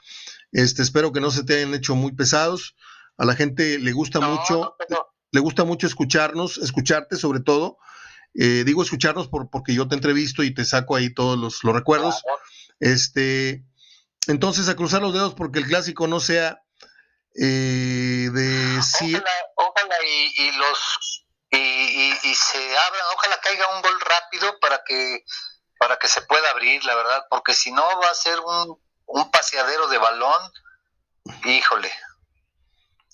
Este, espero que no se te hayan hecho muy pesados. A la gente le gusta mucho, le gusta mucho escucharnos, escucharte sobre todo. Eh, digo escucharnos por, porque yo te entrevisto y te saco ahí todos los, recuerdos. Este, entonces, a cruzar los dedos porque el clásico no sea eh, de sí. Ojalá, y, los y, se abra, ojalá caiga un gol rápido para que para que se pueda abrir, la verdad, porque si no va a ser un, un paseadero de balón, híjole.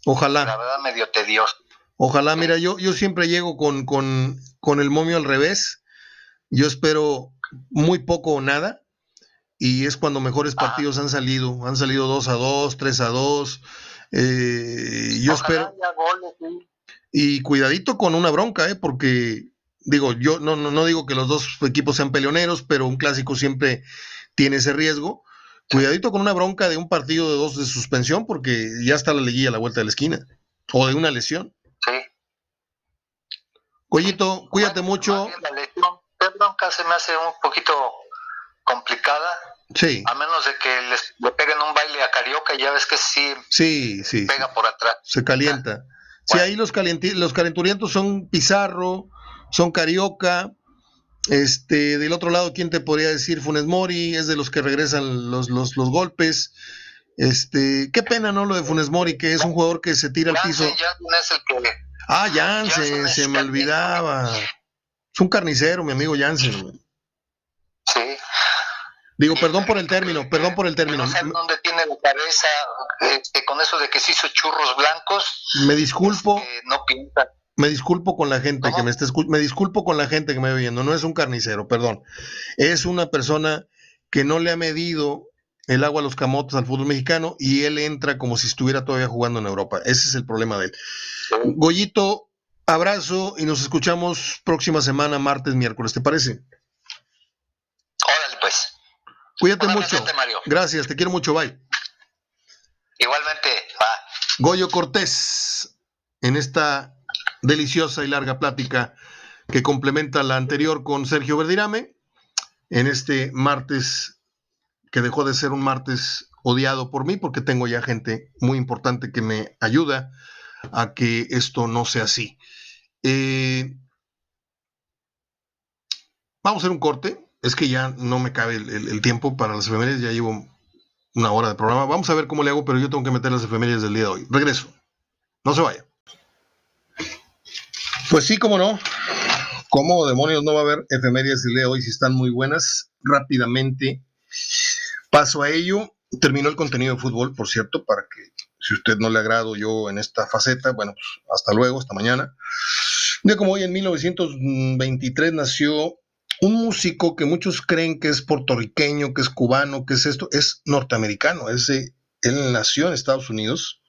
Ojalá. La verdad medio tedioso. Ojalá, mira, yo, yo siempre llego con, con, con el momio al revés. Yo espero muy poco o nada. Y es cuando mejores ah. partidos han salido. Han salido 2 a 2, 3 a 2. Eh, yo espero. Y cuidadito con una bronca, ¿eh? porque digo, yo no, no, no digo que los dos equipos sean peleoneros, pero un clásico siempre tiene ese riesgo. Cuidadito con una bronca de un partido de dos de suspensión, porque ya está la liguilla a la vuelta de la esquina. O de una lesión. Sí. Goyito, cuídate mucho. La lesión, bronca se me hace un poquito complicada. Sí. A menos de que les, le peguen un baile a Carioca, ya ves que sí, sí, sí pega por atrás. Se calienta. Sí, ahí los, los calenturientos son Pizarro, son Carioca. Este, del otro lado, ¿quién te podría decir? Funes Mori, es de los que regresan los, los, golpes. Este, qué pena, ¿no? Lo de Funes Mori, que es un jugador que se tira al piso. ah, Jansen, se me olvidaba. Es un carnicero, mi amigo Jansen. Sí. Digo, perdón por el término, perdón por el término. No sé dónde tiene la cabeza este, con eso de que se hizo churros blancos. Me disculpo. no pinta. Me disculpo con la gente que me está me disculpo con la gente que me ve viendo, no es un carnicero, perdón. Es una persona que no le ha medido el agua a los camotes al fútbol mexicano y él entra como si estuviera todavía jugando en Europa. Ese es el problema de él. Goyito, abrazo y nos escuchamos próxima semana, martes, miércoles, ¿te parece? Órale, pues. Cuídate mucho. Gracias, te quiero mucho, bye. Igualmente, va. Goyo Cortés, en esta deliciosa y larga plática que complementa la anterior con Sergio Verdirame, en este martes que dejó de ser un martes odiado por mí, porque tengo ya gente muy importante que me ayuda a que esto no sea así. Eh, vamos a hacer un corte es que ya no me cabe el, tiempo para las efemérides, ya llevo una hora de programa. Vamos a ver cómo le hago, pero yo tengo que meter las efemérides del día de hoy. Regreso. No se vaya. Pues sí, cómo no. ¿Cómo demonios no va a haber efemérides día de hoy si están muy buenas? Rápidamente paso a ello. Terminó el contenido de fútbol, por cierto, para que si usted no le agrado yo en esta faceta, bueno, pues hasta luego, hasta mañana. Día como hoy, en 1923, nació un músico que muchos creen que es puertorriqueño, que es cubano, que es esto, es norteamericano. Es él nació en Estados Unidos,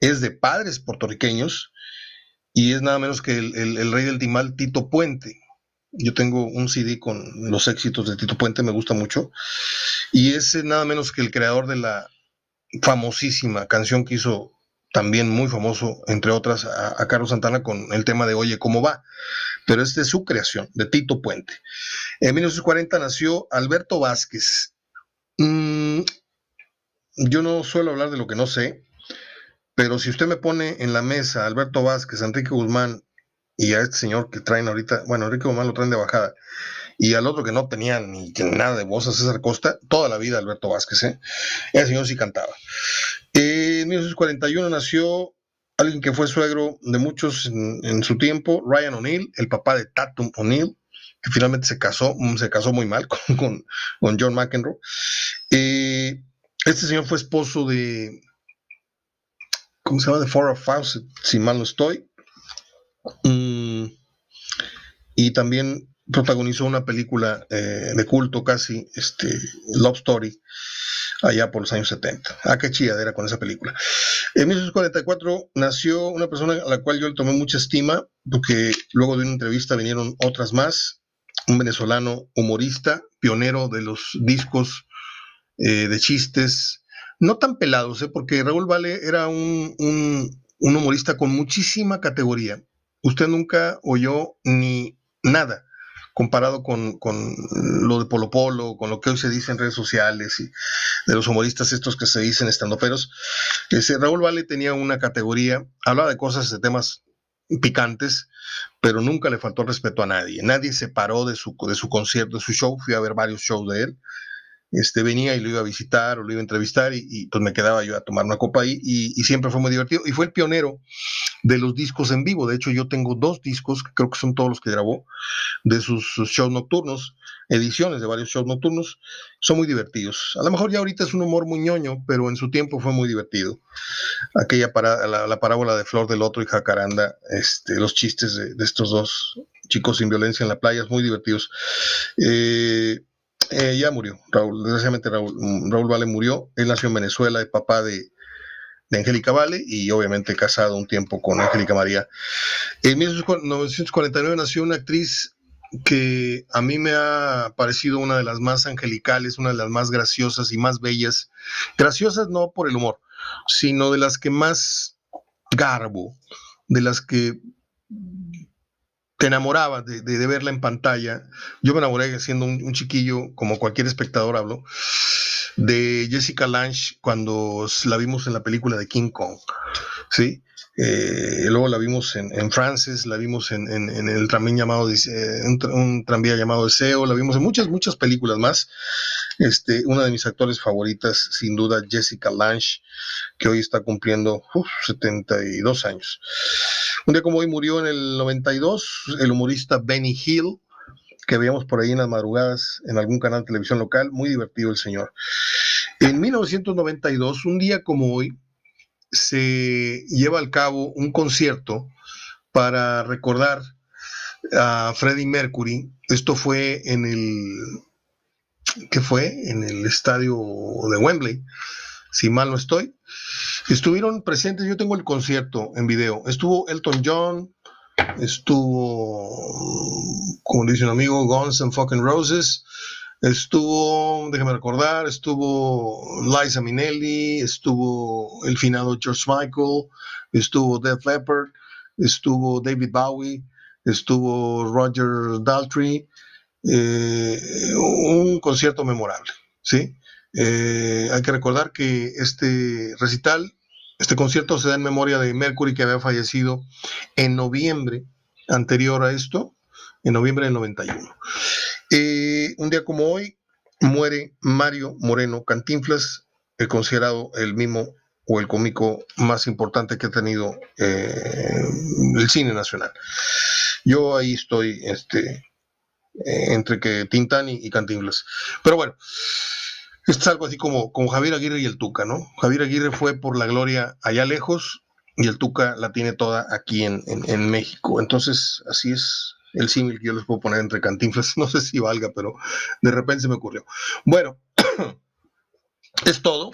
es de padres puertorriqueños y es nada menos que el, rey del timal Tito Puente. Yo tengo un CD con los éxitos de Tito Puente, me gusta mucho. Y es nada menos que el creador de la famosísima canción que hizo también muy famoso, entre otras, a, Carlos Santana con el tema de Oye, ¿cómo va? Pero es de su creación, de Tito Puente. En 1940 nació Alberto Vázquez. Mm, yo no suelo hablar de lo que no sé, pero si usted me pone en la mesa Alberto Vázquez, Enrique Guzmán y a este señor que traen ahorita, bueno, Enrique Guzmán lo traen de bajada, y al otro que no tenía ni nada de voz, a César Costa, toda la vida Alberto Vázquez, ¿eh? El señor sí cantaba. en 1941 nació alguien que fue suegro de muchos en, su tiempo, Ryan O'Neill, el papá de Tatum O'Neill, que finalmente se casó, mm, se casó muy mal con, con, John McEnroe. Eh, este señor fue esposo de, ¿cómo se llama? De Farrah Fawcett, si mal no estoy. Mm, y también protagonizó una película eh, de culto casi, este, Love Story, allá por los años 70. Ah, qué chilladera con esa película. En 1944 nació una persona a la cual yo le tomé mucha estima, porque luego de una entrevista vinieron otras más, un venezolano humorista, pionero de los discos eh, de chistes, no tan pelados, ¿eh? porque Raúl Vale era un, un humorista con muchísima categoría. Usted nunca oyó ni nada comparado con, lo de Polo Polo, con lo que hoy se dice en redes sociales y de los humoristas estos que se dicen estandoperos. Ese Raúl Vale tenía una categoría, hablaba de cosas, de temas picantes, pero nunca le faltó respeto a nadie. Nadie se paró de su, de su concierto, de su show. Fui a ver varios shows de él este, venía y lo iba a visitar o lo iba a entrevistar y, pues me quedaba yo a tomar una copa ahí y, siempre fue muy divertido. Y fue el pionero de los discos en vivo. De hecho, yo tengo dos discos, que creo que son todos los que grabó, de sus, shows nocturnos, ediciones de varios shows nocturnos. Son muy divertidos. A lo mejor ya ahorita es un humor muy ñoño, pero en su tiempo fue muy divertido. Aquella para, la, parábola de Flor del Otro y Jacaranda, este, los chistes de, estos dos chicos sin violencia en la playa, muy divertidos. Eh, eh, ya murió, Raúl, desgraciadamente Raúl, mm, Raúl Vale murió, él nació en Venezuela, es papá de, de Angélica Vale y obviamente casado un tiempo con Angélica María. En 1949 nació una actriz que a mí me ha parecido una de las más angelicales, una de las más graciosas y más bellas. Graciosas no por el humor, sino de las que más garbo, de las que te enamorabas de, verla en pantalla. Yo me enamoré siendo un, chiquillo, como cualquier espectador hablo, de Jessica Lange cuando la vimos en la película de King Kong. ¿sí? Eh, luego la vimos en, en, Frances, la vimos en, el tranvía llamado, eh, un, tranvía llamado Deseo, la vimos en muchas, muchas películas más. Este, una de mis actores favoritas, sin duda, Jessica Lange, que hoy está cumpliendo 72 años. Un día como hoy murió en el 92 el humorista Benny Hill, que veíamos por ahí en las madrugadas en algún canal de televisión local, muy divertido el señor. En 1992, un día como hoy, se lleva al cabo un concierto para recordar a Freddie Mercury. Esto fue en el, ¿qué fue? En el estadio de Wembley, si mal no estoy. Estuvieron presentes, yo tengo el concierto en video. Estuvo Elton John, estuvo, como dice un amigo, Guns and Fucking Roses, Estuvo, déjame recordar, estuvo Liza Minnelli, estuvo el finado George Michael, estuvo Def Leppard, estuvo David Bowie, estuvo Roger Daltrey, eh, un concierto memorable, ¿sí? Eh, hay que recordar que este recital, este concierto se da en memoria de Mercury que había fallecido en noviembre anterior a esto, en noviembre del 91. Eh, un día como hoy muere Mario Moreno Cantinflas, el considerado el mismo o el cómico más importante que ha tenido eh, el cine nacional. Yo ahí estoy este, eh, entre que Tintán y, Cantinflas. Pero bueno, es algo así como, como Javier Aguirre y el Tuca, ¿no? Javier Aguirre fue por la gloria allá lejos y el Tuca la tiene toda aquí en México. Entonces, así es el símil que yo les puedo poner entre cantinflas. No sé si valga, pero de repente se me ocurrió. Bueno, es todo.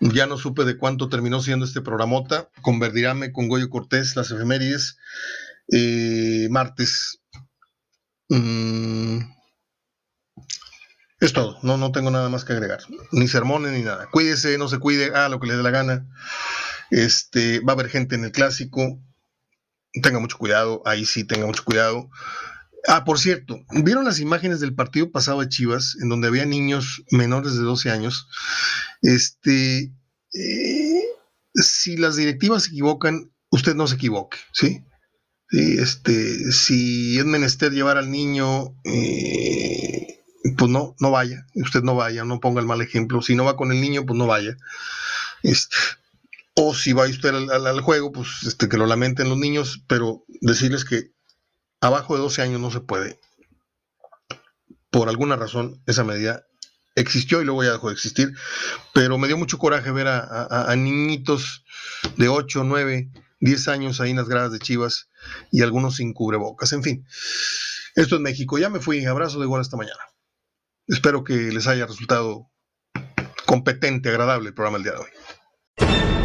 Ya no supe de cuánto terminó siendo este programota con Verdirame, con Goyo Cortés, las efemérides. Eh, martes. Mm, es todo, no, no tengo nada más que agregar, ni sermones ni nada. Cuídese, no se cuide, a lo que le dé la gana. Este, va a haber gente en el clásico, tenga mucho cuidado, ahí sí tenga mucho cuidado. Ah, por cierto, ¿vieron las imágenes del partido pasado de Chivas, en donde había niños menores de 12 años? Este, eh, si las directivas se equivocan, usted no se equivoque, ¿sí? este, si es menester llevar al niño, eh, pues no, no vaya, usted no vaya, no ponga el mal ejemplo. Si no va con el niño, pues no vaya. Este, o si va usted al, juego, pues este, que lo lamenten los niños, pero decirles que abajo de 12 años no se puede. Por alguna razón, esa medida existió y luego ya dejó de existir, pero me dio mucho coraje ver a, niñitos de 8, 9, 10 años ahí en las gradas de Chivas y algunos sin cubrebocas. En fin, esto es México. Ya me fui. Abrazo de igual esta mañana. Espero que les haya resultado competente, agradable el programa el día de hoy.